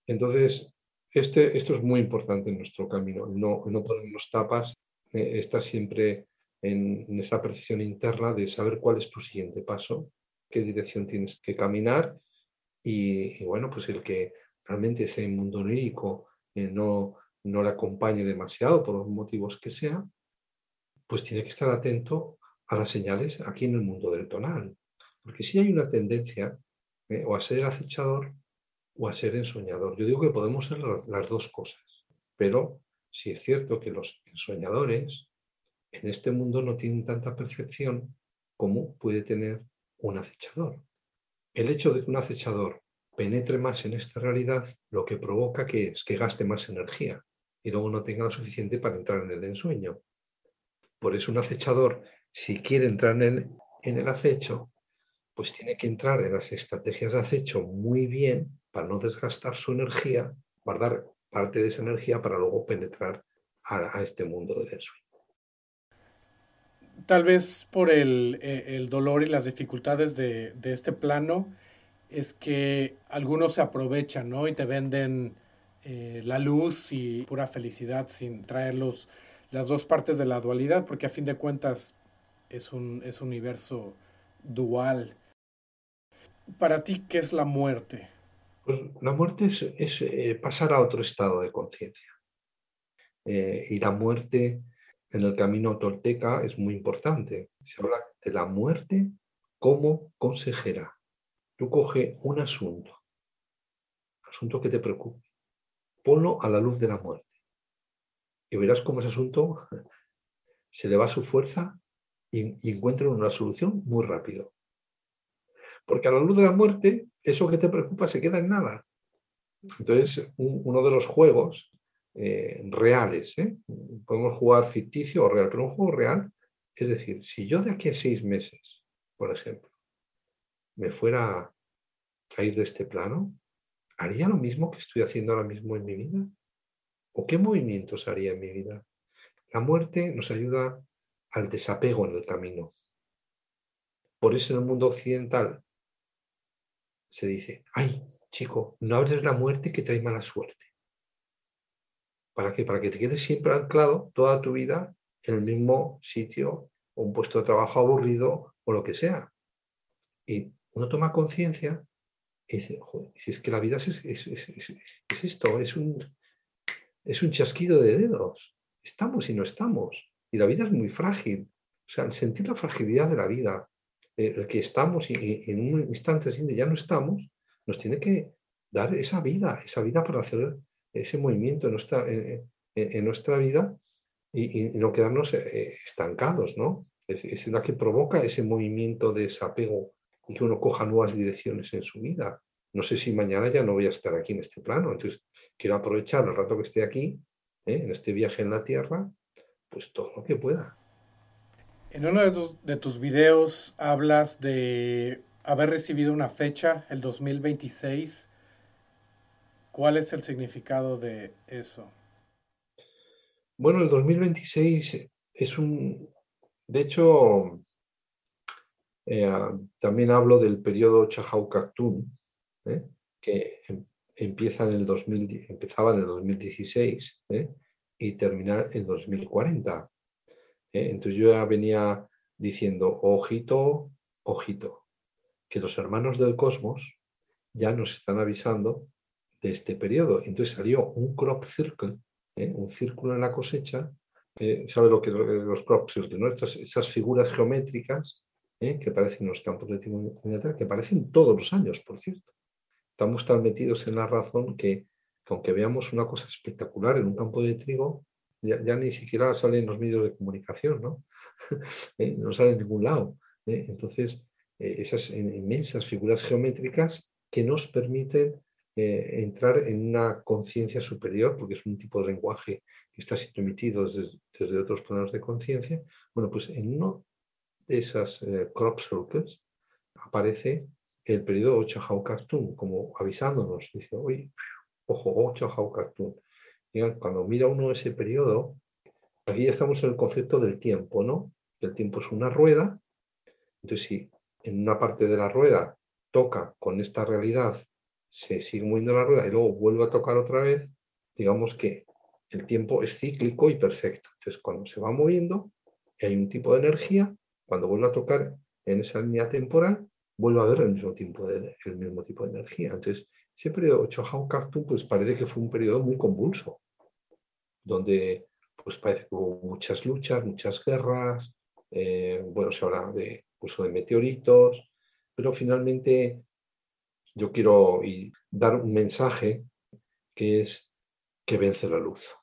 Entonces, este, esto es muy importante en nuestro camino, no, no ponernos tapas, eh, estar siempre en, en, esa percepción interna de saber cuál es tu siguiente paso qué dirección tienes que caminar y, bueno, pues el que realmente ese mundo onírico eh, no, no le acompañe demasiado por los motivos que sea, pues tiene que estar atento a las señales aquí en el mundo del tonal. Porque si hay una tendencia eh, o a ser acechador o a ser ensoñador. Yo digo que podemos ser las, dos cosas, pero si es cierto que los ensoñadores en este mundo no tienen tanta percepción como puede tener un acechador. El hecho de que un acechador penetre más en esta realidad lo que provoca que es que gaste más energía y luego no tenga lo suficiente para entrar en el ensueño. Por eso un acechador, si quiere entrar en el, en el acecho, pues tiene que entrar en las estrategias de acecho muy bien para no desgastar su energía, guardar parte de esa energía para luego penetrar a, este mundo del ensueño. Tal vez por el, eh, dolor y las dificultades de, este plano, es que algunos se aprovechan, ¿no? Y te venden eh, la luz y pura felicidad sin traer las dos partes de la dualidad, porque a fin de cuentas es un, es un universo dual. Para ti, ¿qué es la muerte? Pues la muerte es, eh, pasar a otro estado de conciencia. Eh, y la muerte en el camino tolteca es muy importante. Se habla de la muerte como consejera. Tú coge un asunto, asunto que te preocupe, ponlo a la luz de la muerte. Y verás cómo ese asunto se le va su fuerza y, y encuentra una solución muy rápido. Porque a la luz de la muerte, eso que te preocupa se queda en nada. Entonces, uno de los juegos eh, reales, ¿eh? podemos jugar ficticio o real, pero un juego real, es decir, si yo de aquí a seis meses, por ejemplo, me fuera a ir de este plano, ¿haría lo mismo que estoy haciendo ahora mismo en mi vida? ¿O qué movimientos haría en mi vida? La muerte nos ayuda al desapego en el camino. Por eso en el mundo occidental se dice, ay, chico, no hables de la muerte que trae mala suerte. ¿Para? Para que te quedes siempre anclado toda tu vida en el mismo sitio o un puesto de trabajo aburrido o lo que sea. Y uno toma conciencia y dice, si es que la vida es, esto, es un, es un chasquido de dedos. Estamos y no estamos. Y la vida es muy frágil. O sea, sentir la fragilidad de la vida, eh, el que estamos y, en un instante ya no estamos, nos tiene que dar esa vida, esa vida para hacer ese movimiento en nuestra, en, nuestra vida y, no quedarnos eh, estancados, ¿no? Es, es, la que provoca ese movimiento de desapego y que uno coja nuevas direcciones en su vida. No sé si mañana ya no voy a estar aquí en este plano, entonces quiero aprovechar el rato que esté aquí, ¿eh? en este viaje en la Tierra, pues todo lo que pueda. En uno de tus, videos hablas de haber recibido una fecha, el 2026. ¿Cuál es el significado de eso? Bueno, el 2026 es un... De hecho, eh, también hablo del periodo Chahau Cartoon, ¿eh? que em, empieza en el 2000, empezaba en el 2016 ¿eh? y termina en 2040. ¿eh? Entonces yo ya venía diciendo, ojito, ojito, que los hermanos del cosmos ya nos están avisando de este periodo. Entonces salió un crop circle, ¿eh? un círculo en la cosecha. ¿eh? ¿Sabe lo que los crop circles? esas figuras geométricas que aparecen en los campos de Tierra, que aparecen todos los años, por cierto. Estamos tan metidos en la razón que, que aunque veamos una cosa espectacular en un campo de trigo, ya, ni siquiera sale en los medios de comunicación, ¿no? ¿Eh? no sale en ningún lado. ¿eh? Entonces, eh, esas inmensas figuras geométricas que nos permiten entrar en una conciencia superior, porque es un tipo de lenguaje que está siendo emitido desde, otros planos de conciencia, bueno, pues en uno de esas crop circles aparece el periodo 8 Cartoon, como avisándonos, dice, oye, ojo, 8 Cartoon cuando mira uno ese periodo, aquí ya estamos en el concepto del tiempo, ¿no? El tiempo es una rueda, entonces si en una parte de la rueda toca con esta realidad, se sigue moviendo la rueda y luego vuelve a tocar otra vez, digamos que el tiempo es cíclico y perfecto. Entonces cuando se va moviendo hay un tipo de energía, cuando vuelve a tocar en esa línea temporal, vuelve a haber el mismo, tiempo de, el mismo tipo de energía. Entonces ese periodo Chohau Cartoon pues parece que fue un periodo muy convulso, donde pues parece que hubo muchas luchas, muchas guerras, eh, bueno, se habla de uso de meteoritos, pero finalmente yo quiero dar un mensaje que es que vence la luz.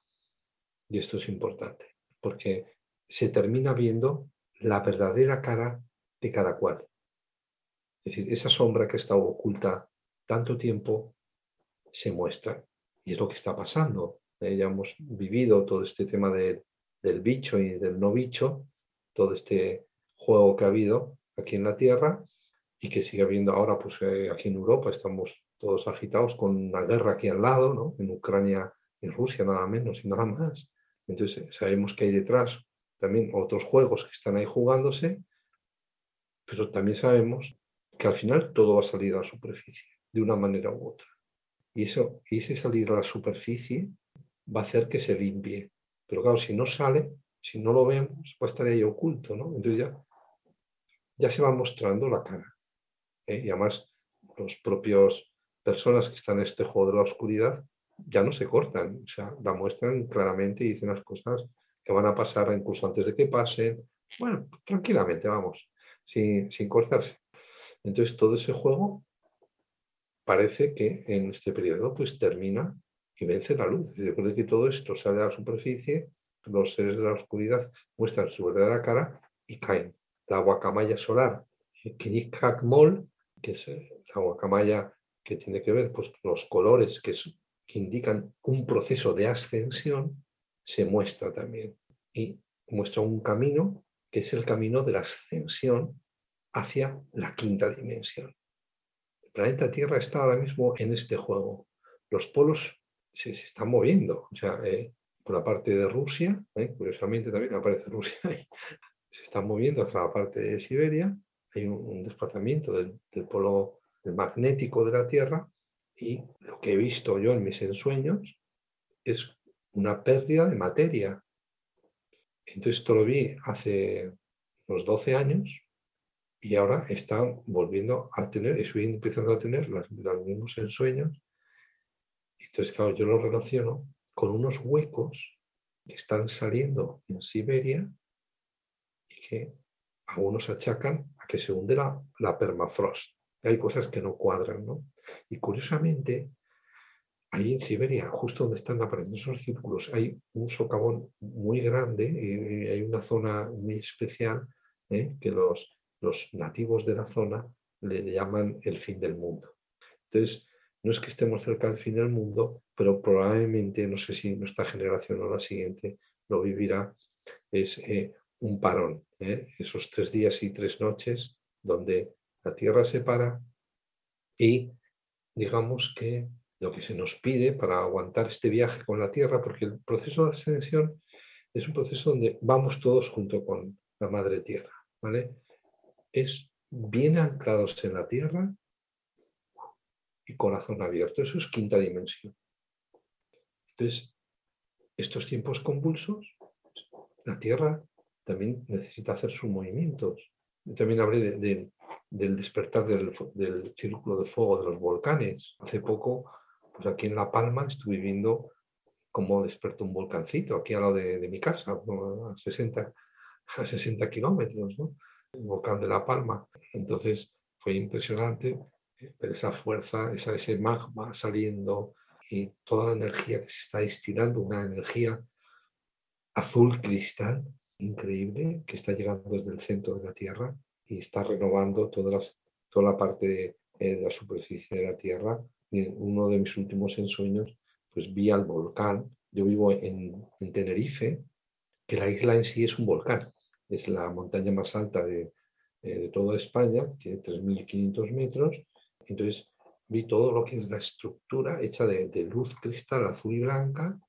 Y esto es importante, porque se termina viendo la verdadera cara de cada cual. Es decir, esa sombra que está oculta tanto tiempo se muestra. Y es lo que está pasando. Ya hemos vivido todo este tema del bicho y del no bicho, todo este juego que ha habido aquí en la Tierra y que sigue habiendo ahora, pues eh, aquí en Europa estamos todos agitados con una guerra aquí al lado, ¿no? En Ucrania y Rusia nada menos y nada más. Entonces sabemos que hay detrás también otros juegos que están ahí jugándose, pero también sabemos que al final todo va a salir a la superficie, de una manera u otra. Y, eso, y ese salir a la superficie va a hacer que se limpie. Pero claro, si no sale, si no lo vemos, va a estar ahí oculto, ¿no? Entonces ya, ya se va mostrando la cara. ¿Eh? Y además, los propios personas que están en este juego de la oscuridad ya no se cortan, o sea, la muestran claramente y dicen las cosas que van a pasar incluso antes de que pasen. Bueno, tranquilamente, vamos, sin, sin cortarse. Entonces, todo ese juego parece que en este periodo pues termina y vence la luz. Y después de que todo esto sale a la superficie, los seres de la oscuridad muestran su verdadera cara y caen. La guacamaya solar, Mol, que es la guacamaya que tiene que ver pues, los colores que, que indican un proceso de ascensión, se muestra también. Y muestra un camino que es el camino de la ascensión hacia la quinta dimensión. El planeta Tierra está ahora mismo en este juego. Los polos se, están moviendo. O sea, eh, por la parte de Rusia, eh, curiosamente también aparece Rusia ahí, se están moviendo hacia la parte de Siberia. Hay un, desplazamiento del, polo magnético de la Tierra y lo que he visto yo en mis ensueños es una pérdida de materia. Entonces esto lo vi hace unos 12 años y ahora están volviendo a tener, estoy empezando a tener los, mismos ensueños. Entonces, claro, yo lo relaciono con unos huecos que están saliendo en Siberia y que algunos achacan que se hunde la, la permafrost. Hay cosas que no cuadran, ¿no? Y curiosamente, ahí en Siberia, justo donde están apareciendo esos círculos, hay un socavón muy grande y hay una zona muy especial ¿eh? que los los nativos de la zona le llaman el fin del mundo. Entonces, no es que estemos cerca del fin del mundo, pero probablemente, no sé si nuestra generación o la siguiente lo vivirá, es eh, un parón, ¿eh? esos tres días y tres noches donde la Tierra se para y digamos que lo que se nos pide para aguantar este viaje con la Tierra, porque el proceso de ascensión es un proceso donde vamos todos junto con la Madre Tierra, ¿vale? es bien anclados en la tierra y corazón abierto. Eso es quinta dimensión. Entonces, estos tiempos convulsos, la Tierra también necesita hacer sus movimientos. también hablé del despertar del, círculo de fuego de los volcanes. Hace poco, pues aquí en La Palma, estuve viendo cómo despertó un volcancito, aquí al lado de, mi casa, a 60, a 60 kilómetros. ¿no? el volcán de La Palma. Entonces fue impresionante eh, ver esa fuerza, esa, ese magma saliendo y toda la energía que se está destilando, una energía azul cristal increíble que está llegando desde el centro de la Tierra y está renovando todas toda la parte eh, de, la superficie de la Tierra. En uno de mis últimos ensueños, pues vi al volcán. Yo vivo en, en Tenerife, que la isla en sí es un volcán es la montaña más alta de, eh, de toda España, tiene 3.500 metros. Entonces vi todo lo que es la estructura hecha de, de luz cristal azul y blanca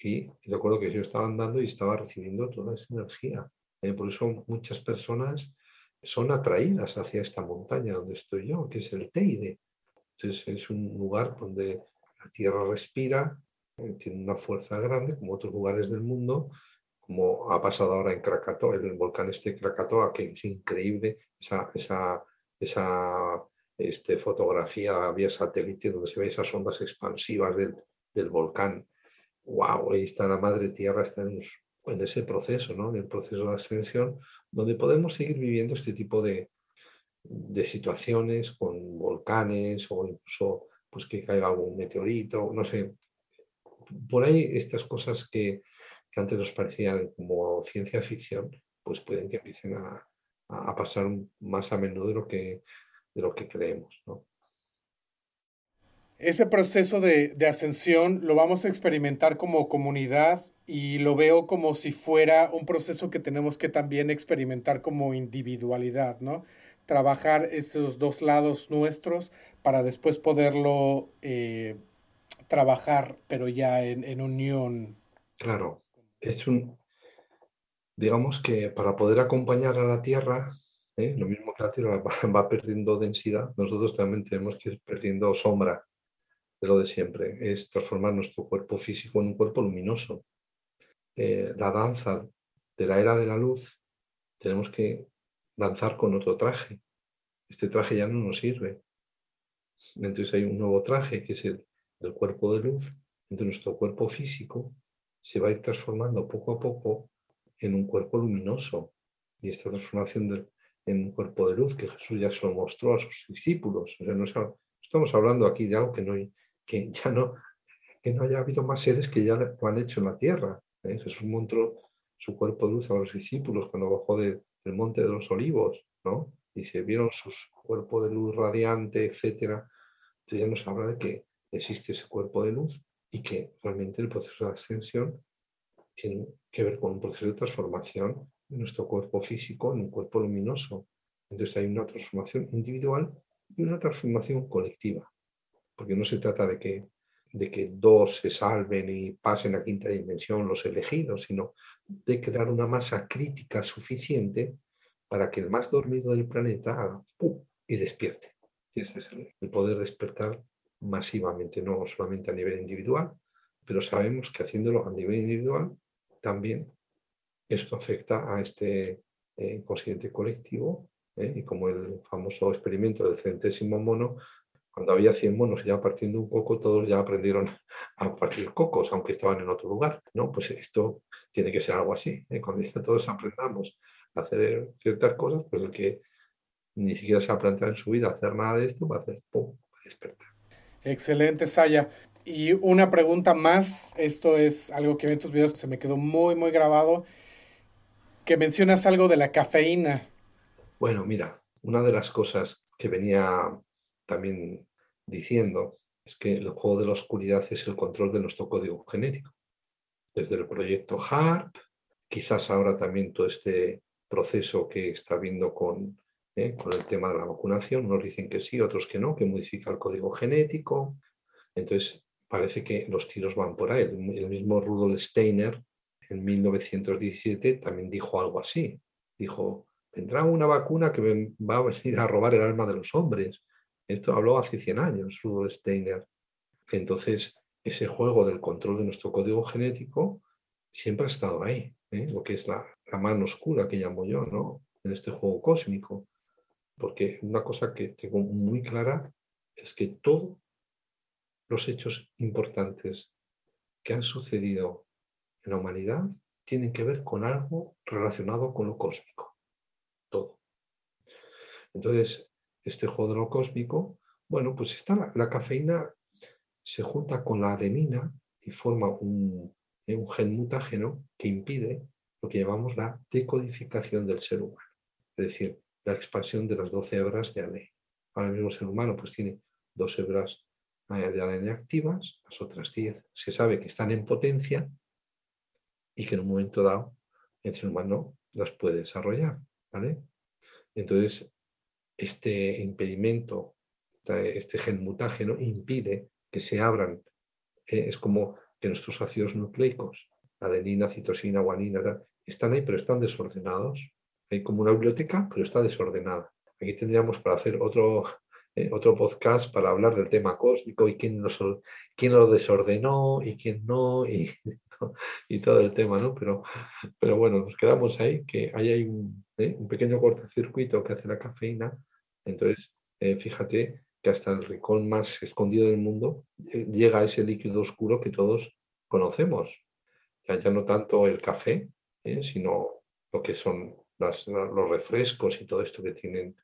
y recuerdo que yo estaba andando y estaba recibiendo toda esa energía. Eh, por eso muchas personas son atraídas hacia esta montaña donde estoy yo, que es el Teide. Entonces es un lugar donde la tierra respira, eh, tiene una fuerza grande, como otros lugares del mundo, como ha pasado ahora en Krakatoa, el volcán este Krakatoa, que es increíble, esa, esa, esa este, fotografía vía satélite donde se ven esas ondas expansivas del, del volcán. ¡Wow! Ahí está la madre tierra, está en, ese proceso, ¿no? en el proceso de ascensión, donde podemos seguir viviendo este tipo de, de situaciones con volcanes o incluso pues, que caiga algún meteorito, no sé. Por ahí estas cosas que, que antes nos parecían como ciencia ficción, pues pueden que empiecen a, a pasar más a menudo de lo que, de lo que creemos. ¿no? Ese proceso de, de, ascensión lo vamos a experimentar como comunidad y lo veo como si fuera un proceso que tenemos que también experimentar como individualidad, ¿no? Trabajar esos dos lados nuestros para después poderlo eh, trabajar, pero ya en, unión. Claro, es un, digamos que para poder acompañar a la Tierra, ¿eh? lo mismo que la Tierra va, perdiendo densidad, nosotros también tenemos que ir perdiendo sombra de lo de siempre, es transformar nuestro cuerpo físico en un cuerpo luminoso. Eh, la danza de la era de la luz, tenemos que danzar con otro traje. Este traje ya no nos sirve. Entonces hay un nuevo traje que es el, cuerpo de luz. Entonces nuestro cuerpo físico se va a ir transformando poco a poco en un cuerpo luminoso. Y esta transformación en un cuerpo de luz que Jesús ya se lo mostró a sus discípulos. no estamos hablando aquí de algo que, no, que ya no, que no haya habido más seres que ya lo han hecho en la tierra. ¿eh? Jesús mostró su cuerpo de luz a los discípulos cuando bajó del monte de los olivos, ¿no? Y se vieron su cuerpo de luz radiante, etcétera. Entonces ya nos habla de que existe ese cuerpo de luz y que realmente el proceso de ascensión tiene que ver con un proceso de transformación de nuestro cuerpo físico en un cuerpo luminoso. Entonces hay una transformación individual y una transformación colectiva, porque no se trata de que de que dos se salven y pasen a quinta dimensión los elegidos, sino de crear una masa crítica suficiente para que el más dormido del planeta haga ¡pum! y despierte. Y ese es el, poder despertar masivamente, no solamente a nivel individual, pero sabemos que haciéndolo a nivel individual también esto afecta a este eh, colectivo ¿eh? y como el famoso experimento del centésimo mono cuando había 100 monos ya partiendo un coco, todos ya aprendieron a partir cocos, aunque estaban en otro lugar. ¿no? Pues esto tiene que ser algo así. ¿eh? Cuando ya todos aprendamos a hacer ciertas cosas, pues el que ni siquiera se ha planteado en su vida hacer nada de esto, va a hacer ¡pum! Va a despertar. Excelente, Saya. Y una pregunta más, esto es algo que en tus videos se me quedó muy, muy grabado, que mencionas algo de la cafeína. Bueno, mira, una de las cosas que venía también diciendo es que el juego de la oscuridad es el control de nuestro código genético. Desde el proyecto HARP, quizás ahora también todo este proceso que está viendo con, eh, con el tema de la vacunación, unos dicen que sí, otros que no, que modifica el código genético. Entonces, parece que los tiros van por ahí. El mismo Rudolf Steiner en 1917 también dijo algo así. Dijo, vendrá una vacuna que va a venir a robar el alma de los hombres. Esto habló hace 100 años, Rudolf Steiner. Entonces, ese juego del control de nuestro código genético siempre ha estado ahí, ¿eh? lo que es la, mano oscura que llamo yo, ¿no? En este juego cósmico. Porque una cosa que tengo muy clara es que todos los hechos importantes que han sucedido en la humanidad tienen que ver con algo relacionado con lo cósmico. Todo. Entonces, este jodro cósmico, bueno, pues está la, cafeína se junta con la adenina y forma un, un gen mutágeno que impide lo que llamamos la decodificación del ser humano, es decir, la expansión de las 12 hebras de ADN. Ahora mismo el ser humano pues tiene dos hebras eh, de ADN activas, las otras 10 se sabe que están en potencia y que en un momento dado el ser humano las puede desarrollar. ¿vale? Entonces, este impedimento, este gen mutágeno, impide que se abran. Eh, es como que nuestros ácidos nucleicos, adenina, citosina, guanina, están ahí, pero están desordenados. Hay como una biblioteca, pero está desordenada. Aquí tendríamos para hacer otro, eh, otro podcast para hablar del tema cósmico y quién, quién lo desordenó y quién no, y, y todo el tema, ¿no? Pero, pero bueno, nos quedamos ahí, que hay un, ¿eh? un pequeño cortocircuito que hace la cafeína. Entonces, eh, fíjate que hasta el rincón más escondido del mundo eh, llega ese líquido oscuro que todos conocemos. Ya, ya no tanto el café, sino lo que son los refrescos y todo esto que tienen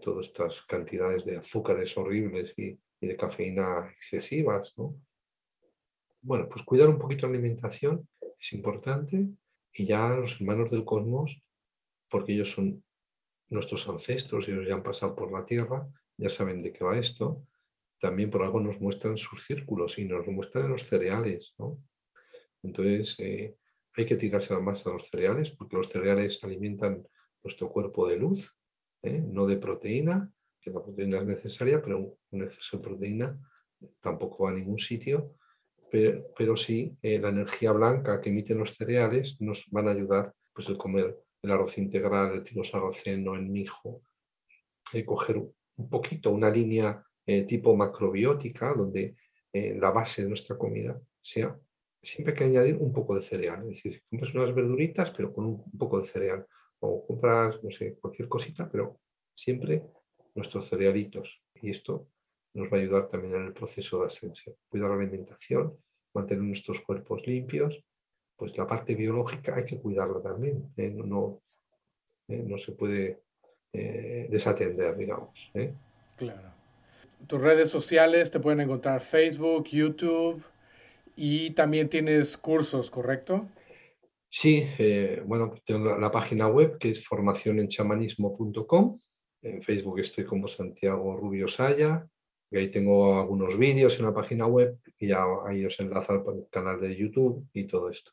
todas estas cantidades de azúcares horribles y, y de cafeína excesivas, ¿no? Bueno, pues cuidar un poquito la alimentación es importante y ya los hermanos del cosmos, porque ellos son nuestros ancestros, ellos ya han pasado por la Tierra, ya saben de qué va esto, también por algo nos muestran sus círculos y nos lo muestran en los cereales, ¿no? Entonces, eh, hay que tirarse más a los cereales porque los cereales alimentan nuestro cuerpo de luz, ¿eh? no de proteína, que la proteína es necesaria, pero un exceso de proteína tampoco va a ningún sitio, pero, sí eh, la energía blanca que emiten los cereales nos van a ayudar, pues el comer el arroz integral, el tirosarraceno, el mijo, el coger un poquito una línea eh, tipo macrobiótica, donde eh, la base de nuestra comida sea siempre que añadir un poco de cereal. Es decir, compras unas verduritas, pero con un, poco de cereal. O compras, no sé, cualquier cosita, pero siempre nuestros cerealitos. Y esto nos va a ayudar también en el proceso de ascensión. Cuidar la alimentación, mantener nuestros cuerpos limpios. Pues la parte biológica hay que cuidarla también. ¿eh? No, no, se puede desatender, digamos. Claro. Tus redes sociales te pueden encontrar Facebook, YouTube y también tienes cursos, ¿correcto? Sí, eh, bueno, tengo la, página web que es formacionenchamanismo.com. En Facebook estoy como Santiago Rubio Saya. Y ahí tengo algunos vídeos en la página web y ya ahí os enlazo al canal de YouTube y todo esto.